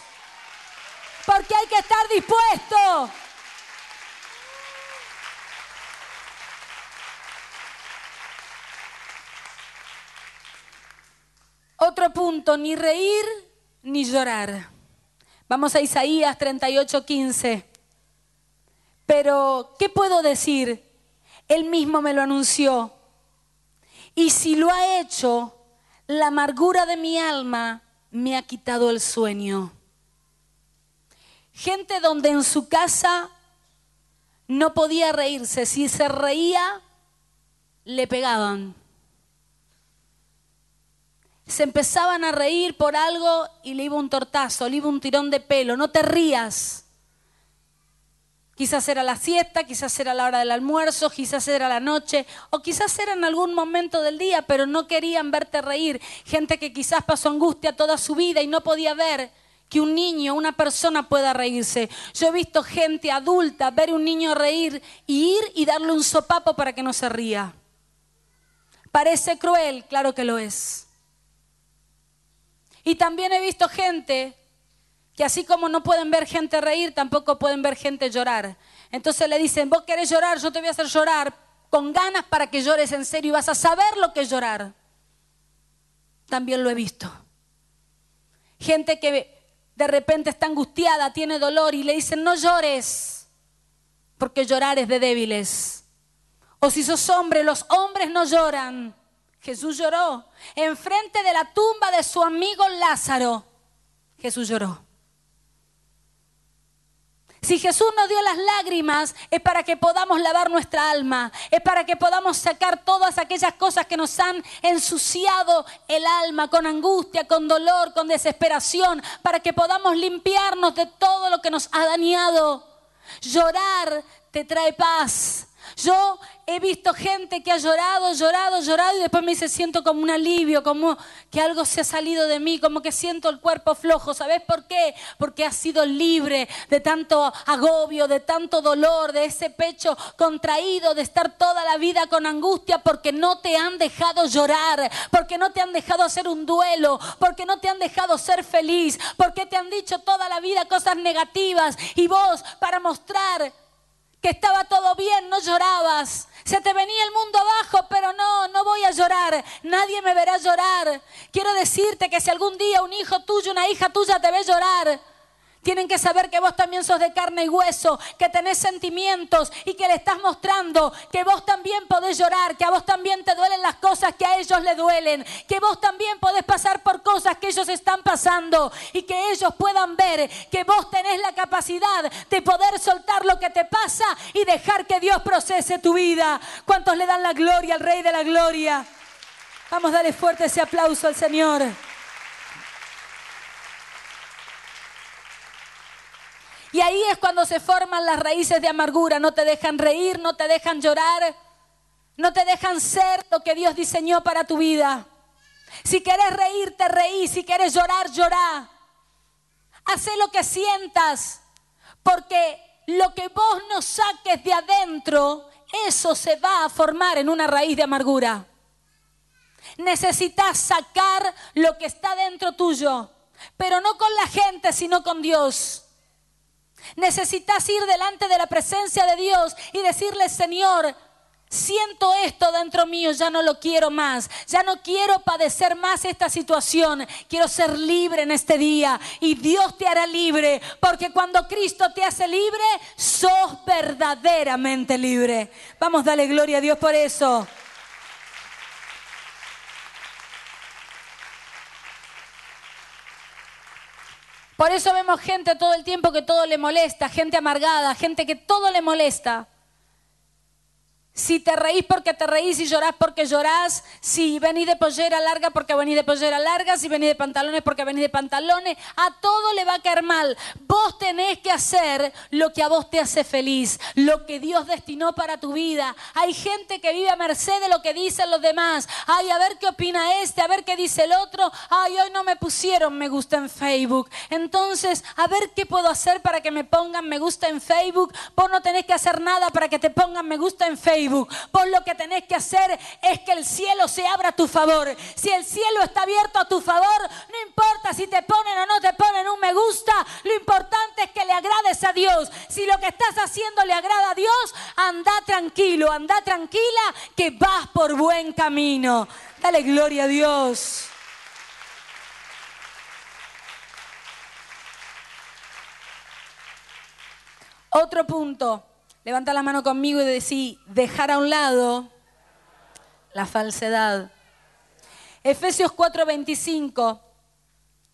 S1: Porque hay que estar dispuestos. Otro punto, ni reír ni llorar. Vamos a Isaías 38, 15. Pero, ¿qué puedo decir? Él mismo me lo anunció. Y si lo ha hecho, la amargura de mi alma me ha quitado el sueño. Gente donde en su casa no podía reírse. Si se reía, le pegaban se empezaban a reír por algo y le iba un tortazo, le iba un tirón de pelo, no te rías. Quizás era la siesta, quizás era la hora del almuerzo, quizás era la noche, o quizás era en algún momento del día, pero no querían verte reír. Gente que quizás pasó angustia toda su vida y no podía ver que un niño, una persona pueda reírse. Yo he visto gente adulta ver un niño reír y ir y darle un sopapo para que no se ría. Parece cruel, claro que lo es. Y también he visto gente que así como no pueden ver gente reír, tampoco pueden ver gente llorar. Entonces le dicen, vos querés llorar, yo te voy a hacer llorar con ganas para que llores en serio y vas a saber lo que es llorar. También lo he visto. Gente que de repente está angustiada, tiene dolor y le dicen, no llores, porque llorar es de débiles. O si sos hombre, los hombres no lloran. Jesús lloró. Enfrente de la tumba de su amigo Lázaro, Jesús lloró. Si Jesús nos dio las lágrimas, es para que podamos lavar nuestra alma, es para que podamos sacar todas aquellas cosas que nos han ensuciado el alma con angustia, con dolor, con desesperación, para que podamos limpiarnos de todo lo que nos ha dañado. Llorar te trae paz. Yo he visto gente que ha llorado, llorado, llorado y después me dice, siento como un alivio, como que algo se ha salido de mí, como que siento el cuerpo flojo. ¿Sabes por qué? Porque has sido libre de tanto agobio, de tanto dolor, de ese pecho contraído, de estar toda la vida con angustia, porque no te han dejado llorar, porque no te han dejado hacer un duelo, porque no te han dejado ser feliz, porque te han dicho toda la vida cosas negativas y vos para mostrar que estaba todo bien, no llorabas. Se te venía el mundo abajo, pero no, no voy a llorar. Nadie me verá llorar. Quiero decirte que si algún día un hijo tuyo, una hija tuya te ve llorar, tienen que saber que vos también sos de carne y hueso, que tenés sentimientos y que le estás mostrando que vos también podés llorar, que a vos también te duelen las cosas que a ellos le duelen, que vos también podés pasar por cosas que ellos están pasando y que ellos puedan ver que vos tenés la capacidad de poder soltar lo que te pasa y dejar que Dios procese tu vida. ¿Cuántos le dan la gloria al Rey de la Gloria? Vamos a darle fuerte ese aplauso al Señor. Y ahí es cuando se forman las raíces de amargura. No te dejan reír, no te dejan llorar, no te dejan ser lo que Dios diseñó para tu vida. Si quieres reír, te reí. Si quieres llorar, llorá. Haz lo que sientas, porque lo que vos no saques de adentro, eso se va a formar en una raíz de amargura. Necesitas sacar lo que está dentro tuyo, pero no con la gente, sino con Dios. Necesitas ir delante de la presencia de Dios y decirle, Señor, siento esto dentro mío, ya no lo quiero más, ya no quiero padecer más esta situación, quiero ser libre en este día y Dios te hará libre, porque cuando Cristo te hace libre, sos verdaderamente libre. Vamos, dale gloria a Dios por eso. Por eso vemos gente todo el tiempo que todo le molesta, gente amargada, gente que todo le molesta. Si te reís porque te reís y llorás porque llorás, si venís de pollera larga porque venís de pollera larga, si venís de pantalones porque venís de pantalones, a todo le va a caer mal. Vos tenés que hacer lo que a vos te hace feliz, lo que Dios destinó para tu vida. Hay gente que vive a merced de lo que dicen los demás. Ay, a ver qué opina este, a ver qué dice el otro. Ay, hoy no me pusieron me gusta en Facebook. Entonces, a ver qué puedo hacer para que me pongan me gusta en Facebook. Vos no tenés que hacer nada para que te pongan me gusta en Facebook. Vos lo que tenés que hacer es que el cielo se abra a tu favor. Si el cielo está abierto a tu favor, no importa si te ponen o no te ponen un me gusta, lo importante es que le agrades a Dios. Si lo que estás haciendo le agrada a Dios, anda tranquilo, anda tranquila, que vas por buen camino. Dale gloria a Dios. Otro punto. Levanta la mano conmigo y decí, dejar a un lado la falsedad. Efesios 4:25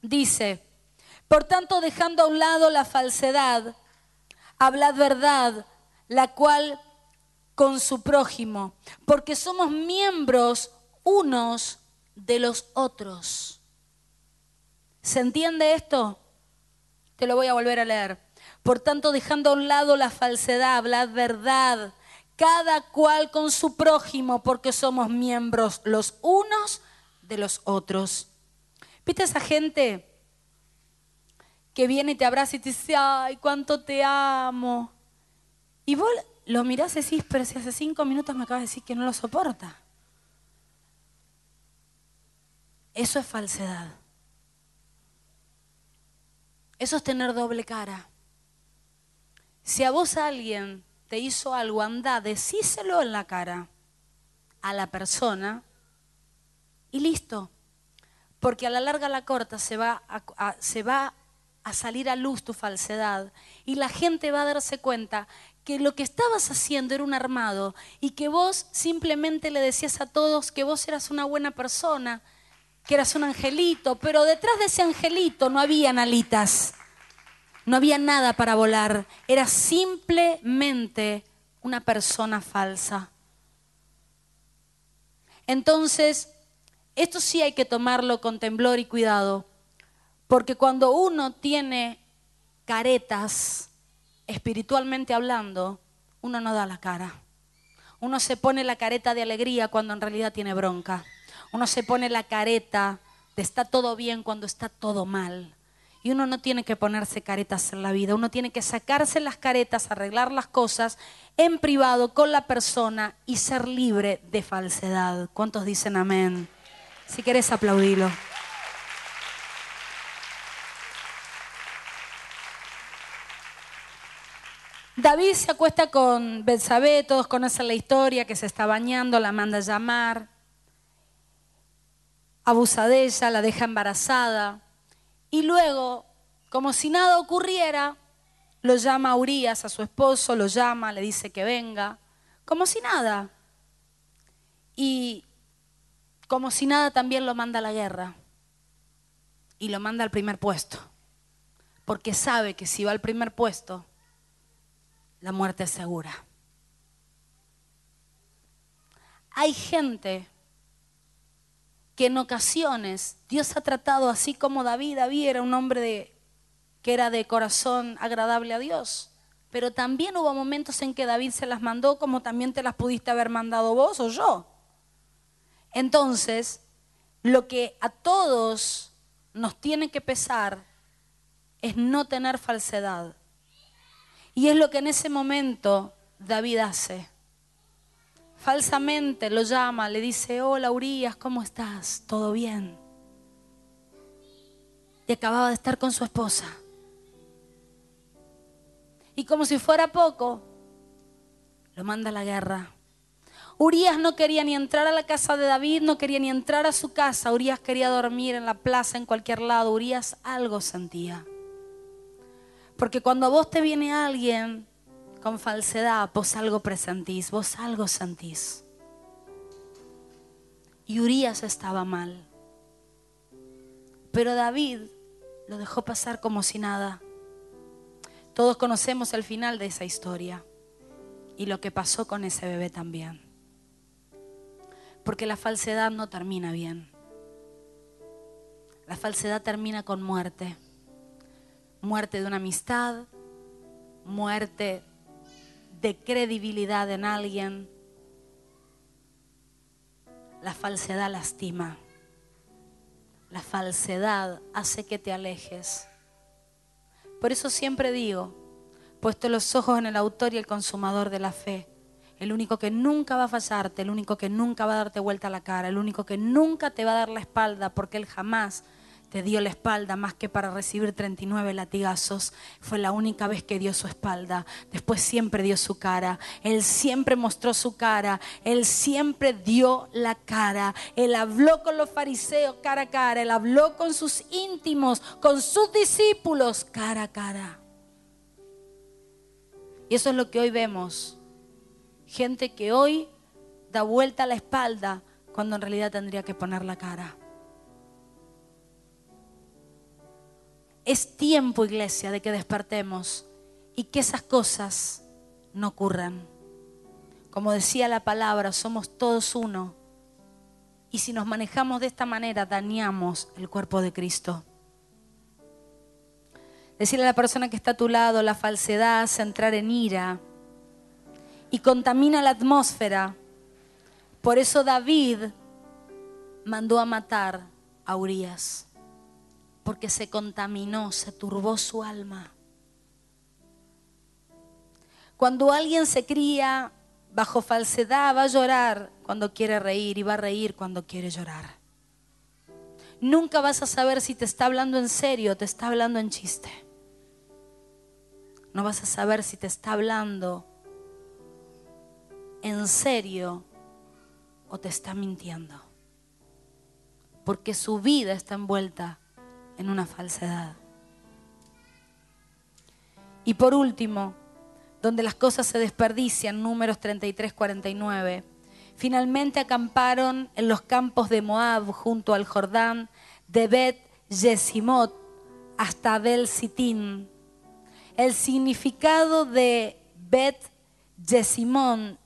S1: dice, por tanto dejando a un lado la falsedad, hablad verdad, la cual con su prójimo, porque somos miembros unos de los otros. ¿Se entiende esto? Te lo voy a volver a leer. Por tanto, dejando a un lado la falsedad, hablad verdad, cada cual con su prójimo, porque somos miembros los unos de los otros. ¿Viste esa gente que viene y te abraza y te dice, ay, cuánto te amo? Y vos lo mirás y decís, pero si hace cinco minutos me acabas de decir que no lo soporta. Eso es falsedad. Eso es tener doble cara. Si a vos alguien te hizo algo, anda, decíselo en la cara a la persona y listo. Porque a la larga, a la corta, se va a, se va a salir a luz tu falsedad y la gente va a darse cuenta que lo que estabas haciendo era un armado y que vos simplemente le decías a todos que vos eras una buena persona, que eras un angelito, pero detrás de ese angelito no había alitas. No había nada para volar. Era simplemente una persona falsa. Entonces, esto sí hay que tomarlo con temblor y cuidado, porque cuando uno tiene caretas, espiritualmente hablando, uno no da la cara. Uno se pone la careta de alegría cuando en realidad tiene bronca. Uno se pone la careta de está todo bien cuando está todo mal. Y uno no tiene que ponerse caretas en la vida, uno tiene que sacarse las caretas, arreglar las cosas en privado con la persona y ser libre de falsedad. ¿Cuántos dicen amén? Si querés aplaudilo. David se acuesta con Betsabé, todos conocen la historia, que se está bañando, la manda a llamar, abusa de ella, la deja embarazada y luego, como si nada ocurriera, lo llama a Urias, a su esposo, lo llama, le dice que venga, como si nada. Y como si nada también lo manda a la guerra y lo manda al primer puesto, porque sabe que si va al primer puesto, la muerte es segura. Hay gente que en ocasiones Dios ha tratado así como David. David era un hombre que era de corazón agradable a Dios. Pero también hubo momentos en que David se las mandó como también te las pudiste haber mandado vos o yo. Entonces, lo que a todos nos tiene que pesar es no tener falsedad. Y es lo que en ese momento David hace. Falsamente lo llama, le dice, hola Urias, ¿cómo estás? ¿Todo bien? Y acababa de estar con su esposa. Y como si fuera poco, lo manda a la guerra. Urias no quería ni entrar a la casa de David, no quería ni entrar a su casa. Urias quería dormir en la plaza, en cualquier lado. Urias algo sentía. Porque cuando a vos te viene alguien con falsedad, vos algo presentís, vos algo sentís. Y Urias estaba mal. Pero David lo dejó pasar como si nada. Todos conocemos el final de esa historia y lo que pasó con ese bebé también. Porque la falsedad no termina bien. La falsedad termina con muerte muerte de una amistad, muerte de credibilidad en alguien. La falsedad lastima. La falsedad hace que te alejes. Por eso siempre digo, puesto los ojos en el autor y el consumador de la fe, el único que nunca va a fallarte, el único que nunca va a darte vuelta a la cara, el único que nunca te va a dar la espalda porque él jamás te dio la espalda más que para recibir 39 latigazos. Fue la única vez que dio su espalda. Después siempre dio su cara. Él siempre mostró su cara. Él siempre dio la cara. Él habló con los fariseos cara a cara. Él habló con sus íntimos, con sus discípulos cara a cara. Y eso es lo que hoy vemos. Gente que hoy da vuelta la espalda cuando en realidad tendría que poner la cara. Es tiempo, iglesia, de que despertemos y que esas cosas no ocurran. Como decía la palabra, somos todos uno. Y si nos manejamos de esta manera, dañamos el cuerpo de Cristo. Decirle a la persona que está a tu lado, la falsedad hace entrar en ira y contamina la atmósfera. Por eso David mandó a matar a Urias porque se contaminó, se turbó su alma. Cuando alguien se cría bajo falsedad, va a llorar cuando quiere reír y va a reír cuando quiere llorar. Nunca vas a saber si te está hablando en serio o te está hablando en chiste. No vas a saber si te está hablando en serio o te está mintiendo. Porque su vida está envuelta en una falsedad. Y por último, donde las cosas se desperdician, números 33, 49, finalmente acamparon en los campos de Moab junto al Jordán, de Bet Yesimot hasta Abel Sitín. El significado de Bet Yesimón,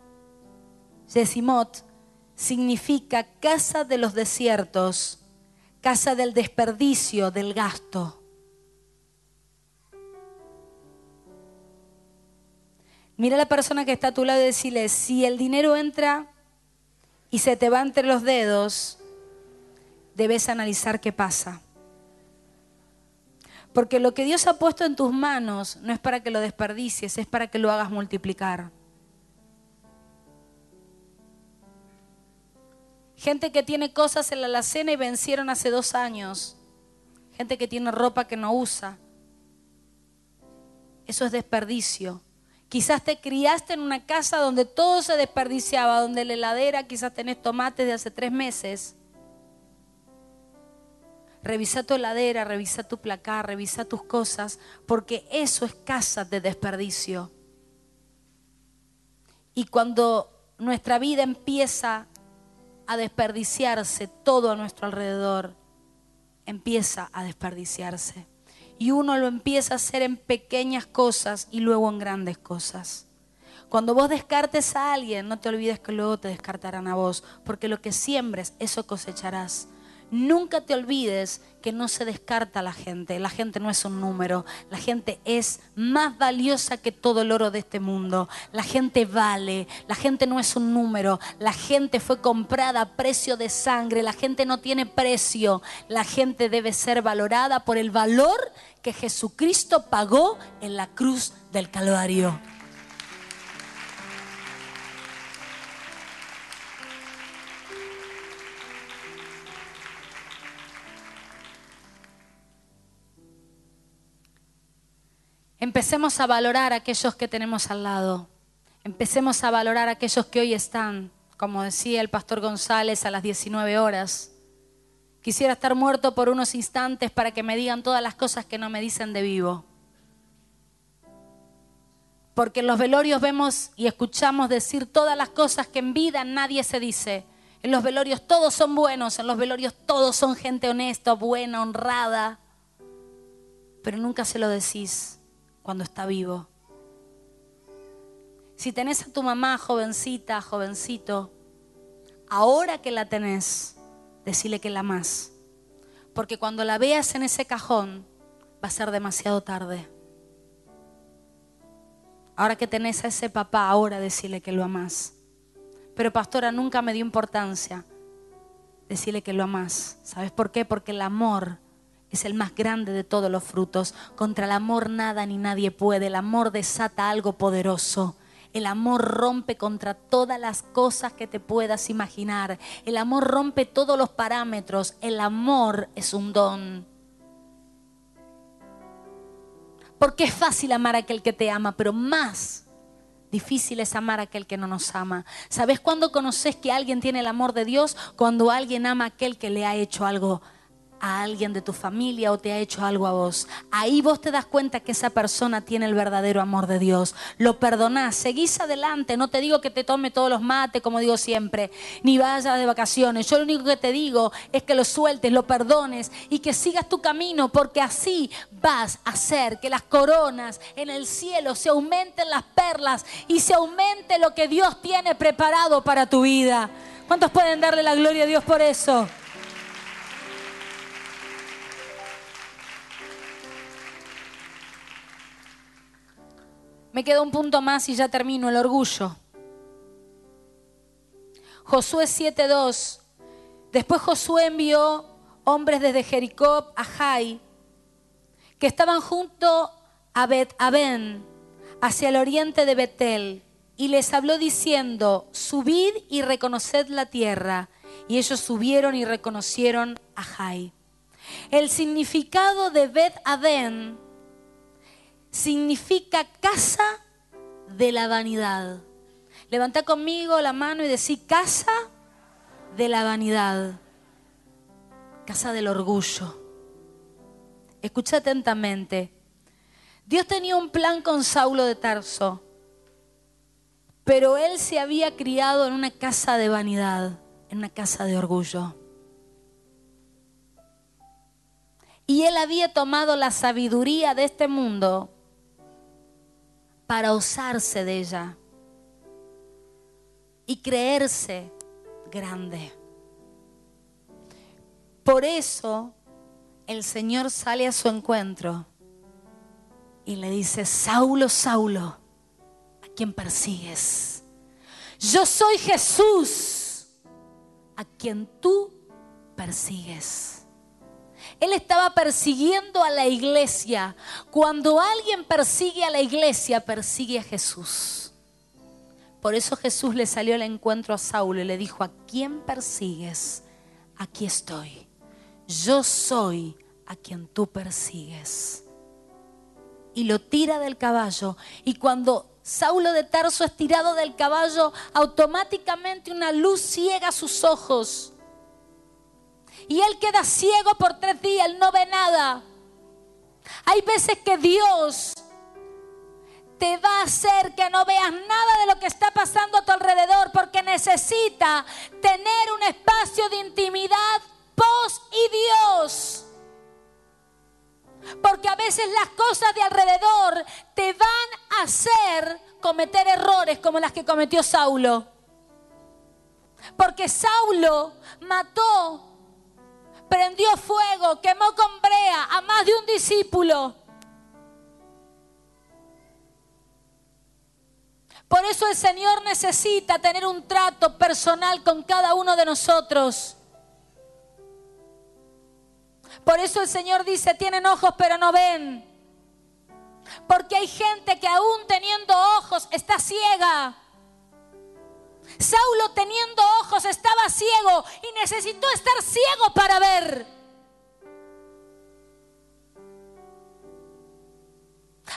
S1: Yesimot significa casa de los desiertos, casa del desperdicio, del gasto. Mira a la persona que está a tu lado y decirle, si el dinero entra y se te va entre los dedos, debes analizar qué pasa. Porque lo que Dios ha puesto en tus manos no es para que lo desperdicies, es para que lo hagas multiplicar. Gente que tiene cosas en la alacena y vencieron hace dos años. Gente que tiene ropa que no usa. Eso es desperdicio. Quizás te criaste en una casa donde todo se desperdiciaba, donde la heladera quizás tenés tomates de hace tres meses. Revisa tu heladera, revisa tu placar, revisa tus cosas, porque eso es casa de desperdicio. Y cuando nuestra vida empieza a desperdiciarse, todo a nuestro alrededor empieza a desperdiciarse. Y uno lo empieza a hacer en pequeñas cosas y luego en grandes cosas. Cuando vos descartes a alguien, no te olvides que luego te descartarán a vos, porque lo que siembres, eso cosecharás. Nunca te olvides que no se descarta la gente. La gente no es un número. La gente es más valiosa que todo el oro de este mundo. La gente vale. La gente no es un número. La gente fue comprada a precio de sangre. La gente no tiene precio. La gente debe ser valorada por el valor que Jesucristo pagó en la cruz del Calvario. Empecemos a valorar a aquellos que tenemos al lado. Empecemos a valorar a aquellos que hoy están, como decía el pastor González, a las 19 horas. Quisiera estar muerto por unos instantes para que me digan todas las cosas que no me dicen de vivo. Porque en los velorios vemos y escuchamos decir todas las cosas que en vida nadie se dice. En los velorios todos son buenos, en los velorios todos son gente honesta, buena, honrada. Pero nunca se lo decís cuando está vivo. Si tenés a tu mamá jovencita, jovencito, ahora que la tenés, decile que la amas. Porque cuando la veas en ese cajón, va a ser demasiado tarde. Ahora que tenés a ese papá, ahora decile que lo amas. Pero pastora, nunca me dio importancia decirle que lo amas. ¿Sabes por qué? Porque el amor es el más grande de todos los frutos. Contra el amor nada ni nadie puede. El amor desata algo poderoso. El amor rompe contra todas las cosas que te puedas imaginar. El amor rompe todos los parámetros. El amor es un don. Porque es fácil amar a aquel que te ama, pero más difícil es amar a aquel que no nos ama. ¿Sabes cuándo conoces que alguien tiene el amor de Dios? Cuando alguien ama a aquel que le ha hecho algo a alguien de tu familia o te ha hecho algo a vos. Ahí vos te das cuenta que esa persona tiene el verdadero amor de Dios. Lo perdonás, seguís adelante. No te digo que te tome todos los mates, como digo siempre, ni vayas de vacaciones. Yo lo único que te digo es que lo sueltes, lo perdones y que sigas tu camino, porque así vas a hacer que las coronas en el cielo se aumenten las perlas y se aumente lo que Dios tiene preparado para tu vida. ¿Cuántos pueden darle la gloria a Dios por eso? Me queda un punto más y ya termino, el orgullo. Josué 7.2. Después Josué envió hombres desde Jericó a Jai, que estaban junto a Bet Aben, hacia el oriente de Betel, y les habló diciendo, subid y reconoced la tierra. Y ellos subieron y reconocieron a Jai. El significado de Bet Aben significa casa de la vanidad. Levanta conmigo la mano y decí casa de la vanidad, casa del orgullo. Escucha atentamente. Dios tenía un plan con Saulo de Tarso, pero él se había criado en una casa de vanidad, en una casa de orgullo. Y él había tomado la sabiduría de este mundo para osarse de ella y creerse grande. Por eso el Señor sale a su encuentro y le dice, Saulo, Saulo, ¿a quién persigues? Yo soy Jesús, a quien tú persigues. Él estaba persiguiendo a la iglesia. Cuando alguien persigue a la iglesia, persigue a Jesús. Por eso Jesús le salió al encuentro a Saulo y le dijo, ¿a quién persigues? Aquí estoy yo soy a quien tú persigues. Y lo tira del caballo. Y cuando Saulo de Tarso es tirado del caballo, automáticamente una luz ciega sus ojos. Y él queda ciego por tres días, él no ve nada. Hay veces que Dios te va a hacer que no veas nada de lo que está pasando a tu alrededor porque necesita tener un espacio de intimidad vos y Dios. Porque a veces las cosas de alrededor te van a hacer cometer errores como las que cometió Saulo. Porque Saulo mató, prendió fuego, quemó con brea a más de un discípulo. Por eso el Señor necesita tener un trato personal con cada uno de nosotros. Por eso el Señor dice, tienen ojos pero no ven. Porque hay gente que aún teniendo ojos está ciega. Saulo teniendo ojos estaba ciego y necesitó estar ciego para ver.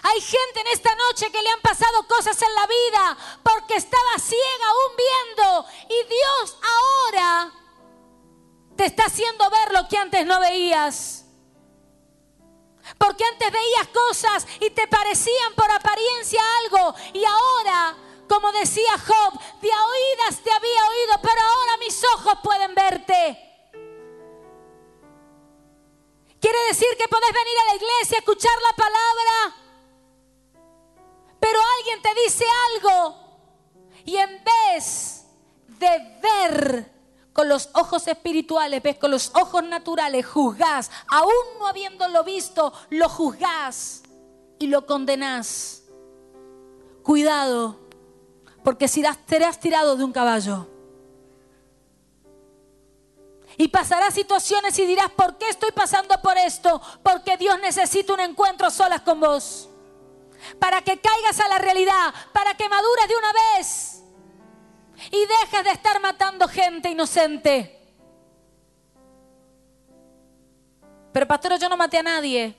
S1: Hay gente en esta noche que le han pasado cosas en la vida porque estaba ciega aún viendo y Dios ahora te está haciendo ver lo que antes no veías. Porque antes veías cosas y te parecían por apariencia algo. Y ahora, como decía Job, de oídas te había oído, pero ahora mis ojos pueden verte. Quiere decir que podés venir a la iglesia, escuchar la palabra, pero alguien te dice algo y en vez de ver con los ojos espirituales, ves, con los ojos naturales, juzgás, aún no habiéndolo visto, lo juzgás y lo condenás. Cuidado, porque si serás tirado de un caballo. Y pasarás situaciones y dirás, ¿por qué estoy pasando por esto? Porque Dios necesita un encuentro solas con vos. Para que caigas a la realidad, para que madures de una vez y dejes de estar matando gente inocente. Pero pastor, yo no maté a nadie.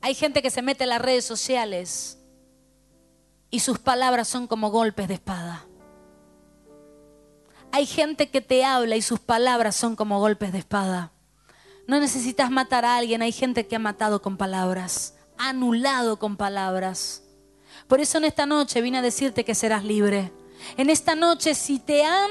S1: Hay gente que se mete en las redes sociales y sus palabras son como golpes de espada. Hay gente que te habla y sus palabras son como golpes de espada. No necesitas matar a alguien, hay gente que ha matado con palabras, anulado con palabras. Por eso en esta noche vine a decirte que serás libre. En esta noche si te han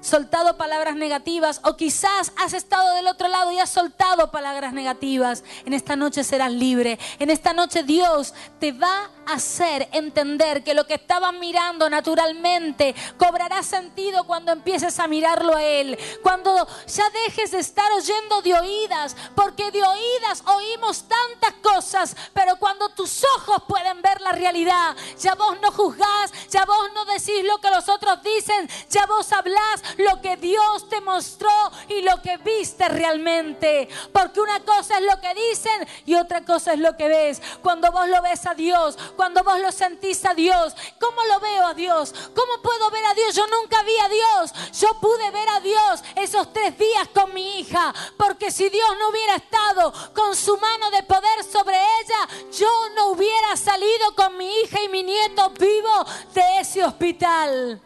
S1: soltado palabras negativas o quizás has estado del otro lado y has soltado palabras negativas. En esta noche serás libre. En esta noche Dios te va a hacer entender que lo que estabas mirando naturalmente cobrará sentido cuando empieces a mirarlo a Él. Cuando ya dejes de estar oyendo de oídas, porque de oídas oímos tantas cosas, pero cuando tus ojos pueden ver la realidad, ya vos no juzgás, ya vos no decís lo que los otros dicen, ya vos hablás lo que Dios te mostró y lo que viste realmente. Porque una cosa es lo que dicen y otra cosa es lo que ves. Cuando vos lo ves a Dios, cuando vos lo sentís a Dios, ¿cómo lo veo a Dios? ¿Cómo puedo ver a Dios? Yo nunca vi a Dios. Yo pude ver a Dios esos tres días con mi hija. Porque si Dios no hubiera estado con su mano de poder sobre ella, yo no hubiera salido con mi hija y mi nieto vivo de ese hospital.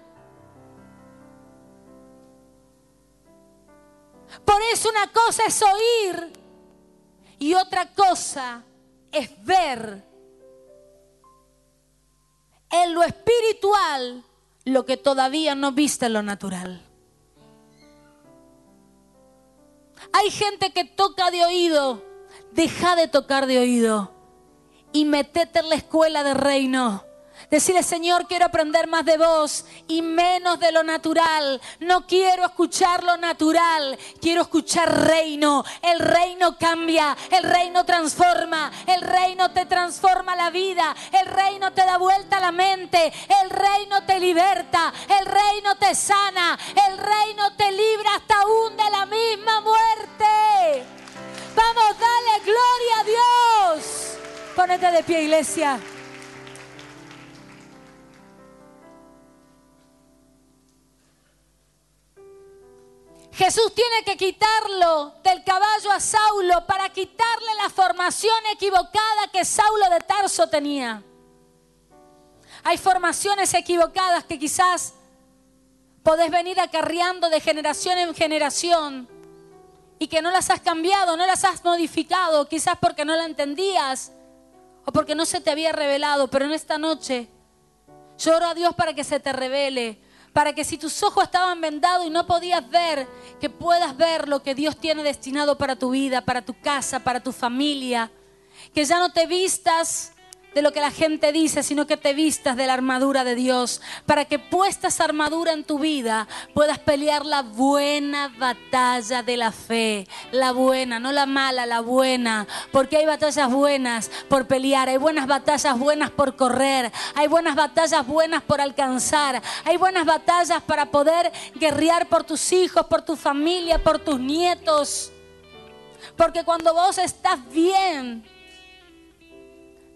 S1: Por eso una cosa es oír y otra cosa es ver en lo espiritual lo que todavía no viste en lo natural. Hay gente que toca de oído, deja de tocar de oído y metete en la escuela de reino. Decirle, Señor, quiero aprender más de vos y menos de lo natural. No quiero escuchar lo natural, quiero escuchar reino. El reino cambia, el reino transforma, el reino te transforma la vida, el reino te da vuelta la mente, el reino te liberta, el reino te sana, el reino te libra hasta aún de la misma muerte. Vamos, dale gloria a Dios. Ponete de pie, iglesia. Jesús tiene que quitarlo del caballo a Saulo para quitarle la formación equivocada que Saulo de Tarso tenía. Hay formaciones equivocadas que quizás podés venir acarreando de generación en generación y que no las has cambiado, no las has modificado, quizás porque no la entendías o porque no se te había revelado, pero en esta noche lloro a Dios para que se te revele, para que si tus ojos estaban vendados y no podías ver, que puedas ver lo que Dios tiene destinado para tu vida, para tu casa, para tu familia, que ya no te vistas de lo que la gente dice, sino que te vistas de la armadura de Dios, para que puesta esa armadura en tu vida puedas pelear la buena batalla de la fe, la buena, no la mala, la buena, porque hay batallas buenas por pelear, hay buenas batallas buenas por correr, hay buenas batallas buenas por alcanzar, hay buenas batallas para poder guerrear por tus hijos, por tu familia, por tus nietos. Porque cuando vos estás bien,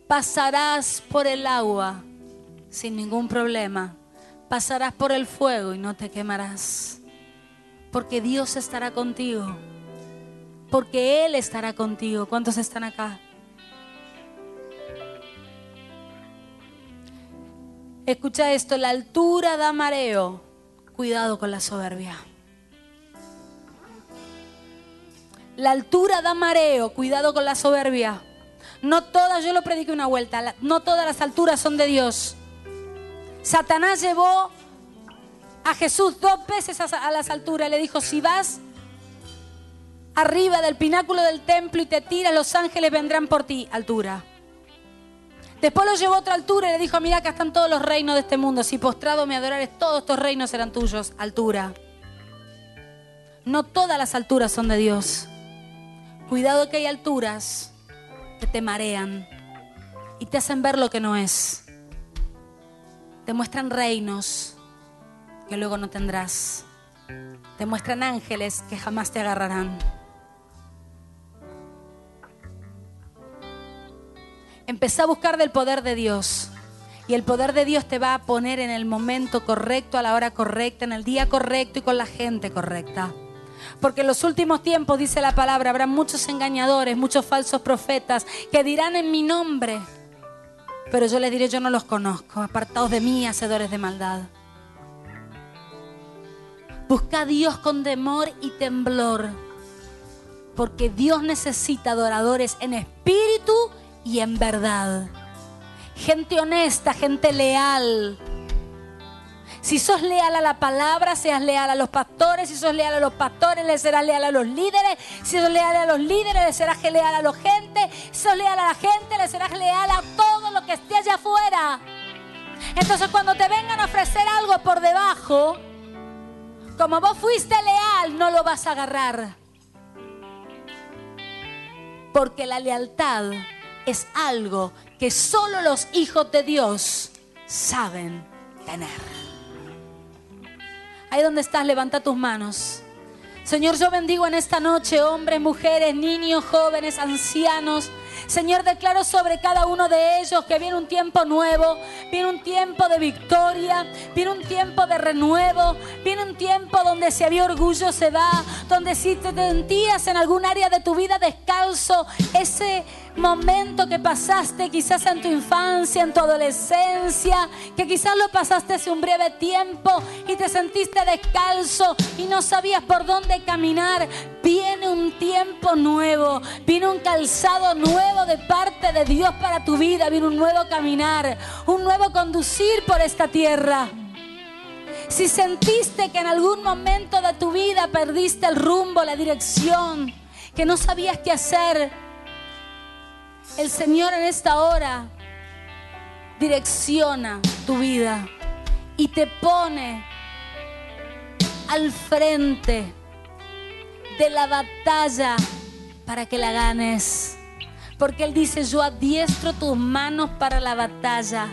S1: pasarás por el agua sin ningún problema. Pasarás por el fuego y no te quemarás. Porque Dios estará contigo. Porque Él estará contigo. ¿Cuántos están acá? Escucha esto, la altura da mareo. Cuidado con la soberbia. La altura da mareo. Cuidado con la soberbia. No todas, yo lo prediqué una vuelta, no todas las alturas son de Dios. Satanás llevó a Jesús dos veces a las alturas. Le dijo, si vas arriba del pináculo del templo y te tiras, los ángeles vendrán por ti. Altura. Después lo llevó a otra altura y le dijo, mira, acá están todos los reinos de este mundo. Si postrado me adorares, todos estos reinos serán tuyos. Altura. No todas las alturas son de Dios. Cuidado que hay alturas que te marean y te hacen ver lo que no es. Te muestran reinos que luego no tendrás. Te muestran ángeles que jamás te agarrarán. Empezá a buscar del poder de Dios. Y el poder de Dios te va a poner en el momento correcto, a la hora correcta, en el día correcto y con la gente correcta. Porque en los últimos tiempos, dice la palabra, habrá muchos engañadores, muchos falsos profetas que dirán en mi nombre. Pero yo les diré, yo no los conozco, apartados de mí, hacedores de maldad. Busca a Dios con temor y temblor, porque Dios necesita adoradores en espíritu y en verdad. Gente honesta, gente leal, si sos leal a la palabra, seas leal a los pastores. Si sos leal a los pastores, le serás leal a los líderes. Si sos leal a los líderes, le serás leal a la gente. Si sos leal a la gente, le serás leal a todo lo que esté allá afuera. Entonces cuando te vengan a ofrecer algo por debajo, como vos fuiste leal, no lo vas a agarrar. Porque la lealtad es algo que solo los hijos de Dios saben tener. Ahí donde estás, levanta tus manos. Señor, yo bendigo en esta noche hombres, mujeres, niños, jóvenes, ancianos. Señor, declaro sobre cada uno de ellos que viene un tiempo nuevo, viene un tiempo de victoria, viene un tiempo de renuevo, viene un tiempo donde si había orgullo se va, donde si te sentías en algún área de tu vida descalzo, ese momento que pasaste quizás en tu infancia, en tu adolescencia, que quizás lo pasaste hace un breve tiempo y te sentiste descalzo y no sabías por dónde caminar. Viene un tiempo nuevo, viene un calzado nuevo de parte de Dios para tu vida, viene un nuevo caminar, un nuevo conducir por esta tierra. Si sentiste que en algún momento de tu vida perdiste el rumbo, la dirección, que no sabías qué hacer, El Señor en esta hora direcciona tu vida y te pone al frente de la batalla para que la ganes. Porque Él dice, yo adiestro tus manos para la batalla.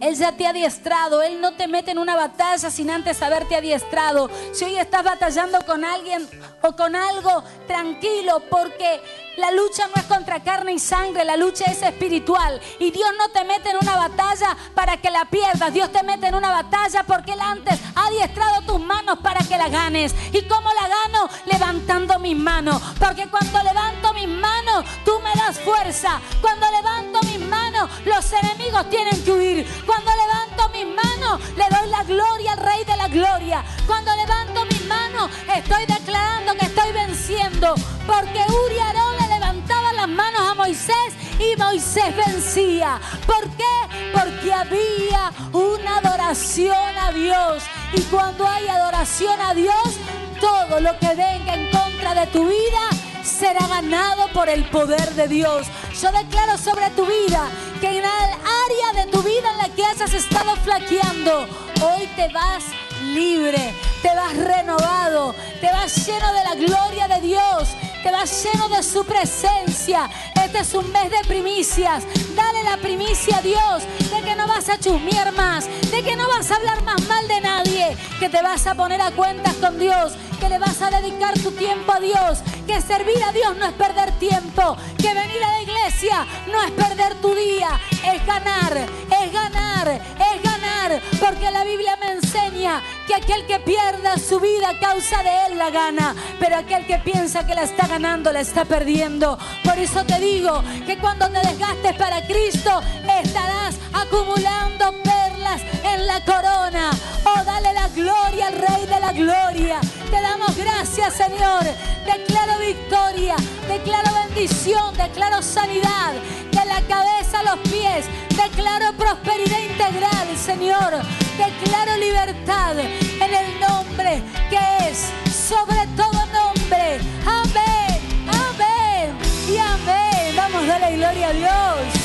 S1: Él ya te ha adiestrado. Él no te mete en una batalla sin antes haberte adiestrado. Si hoy estás batallando con alguien o con algo, tranquilo, porque la lucha no es contra carne y sangre, la lucha es espiritual. Y Dios no te mete en una batalla para que la pierdas. Dios te mete en una batalla porque Él antes ha adiestrado tus manos para que la ganes. ¿Y cómo la gano? Levantando mis manos. Porque cuando levanto mis manos, tú me das fuerza. Cuando levanto mis manos, los enemigos tienen que huir. Cuando levanto mis manos, le doy la gloria al Rey de la Gloria. Cuando levanto mis manos, estoy declarando que estoy venciendo. Porque Uri le levantaba las manos a Moisés y Moisés vencía. ¿Por qué? Porque había una adoración a Dios. Y cuando hay adoración a Dios, todo lo que venga en contra de tu vida será ganado por el poder de Dios. Yo declaro sobre tu vida que en el área de tu vida en la que hayas estado flaqueando, hoy te vas libre, te vas renovado, te vas lleno de la gloria de Dios, lleno de su presencia. Este es un mes de primicias. Dale la primicia a Dios de que no vas a chusmear más, de que no vas a hablar más mal de nadie, que te vas a poner a cuentas con Dios, que le vas a dedicar tu tiempo a Dios, que servir a Dios no es perder tiempo, que venir a la iglesia no es perder tu día, es ganar, es ganar, es ganar, porque la Biblia me enseña que aquel que pierda su vida a causa de él la gana, pero aquel que piensa que la está ganando la está perdiendo. Por eso te digo que cuando te desgastes para Cristo estarás acumulando perlas en la corona. Oh, dale la gloria al Rey de la Gloria. Te damos gracias, Señor. Declaro victoria, declaro bendición, declaro sanidad cabeza a los pies. Declaro prosperidad integral, Señor. Declaro libertad en el nombre que es sobre todo nombre. Amén, amén y amén. Vamos, a darle gloria a Dios.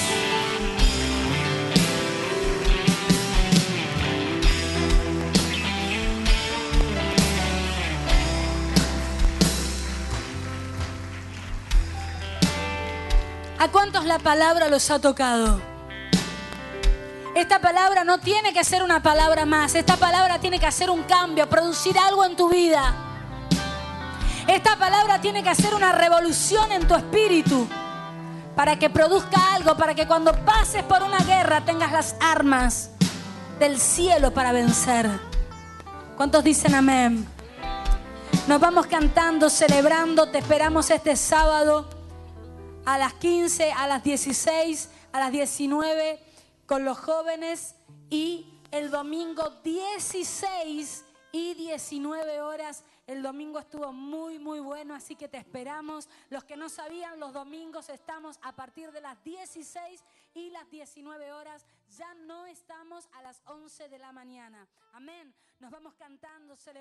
S1: ¿A cuántos la palabra los ha tocado? Esta palabra no tiene que ser una palabra más. Esta palabra tiene que hacer un cambio, producir algo en tu vida. Esta palabra tiene que hacer una revolución en tu espíritu para que produzca algo, para que cuando pases por una guerra tengas las armas del cielo para vencer. ¿Cuántos dicen amén? Nos vamos cantando, celebrando, te esperamos este sábado a las 15, a las 16, a las 19 con los jóvenes y el domingo 16 y 19 horas. El domingo estuvo muy, muy bueno, así que te esperamos. Los que no sabían, los domingos estamos a partir de las 16 y las 19 horas. Ya no estamos a las 11 de la mañana. Amén. Nos vamos cantando.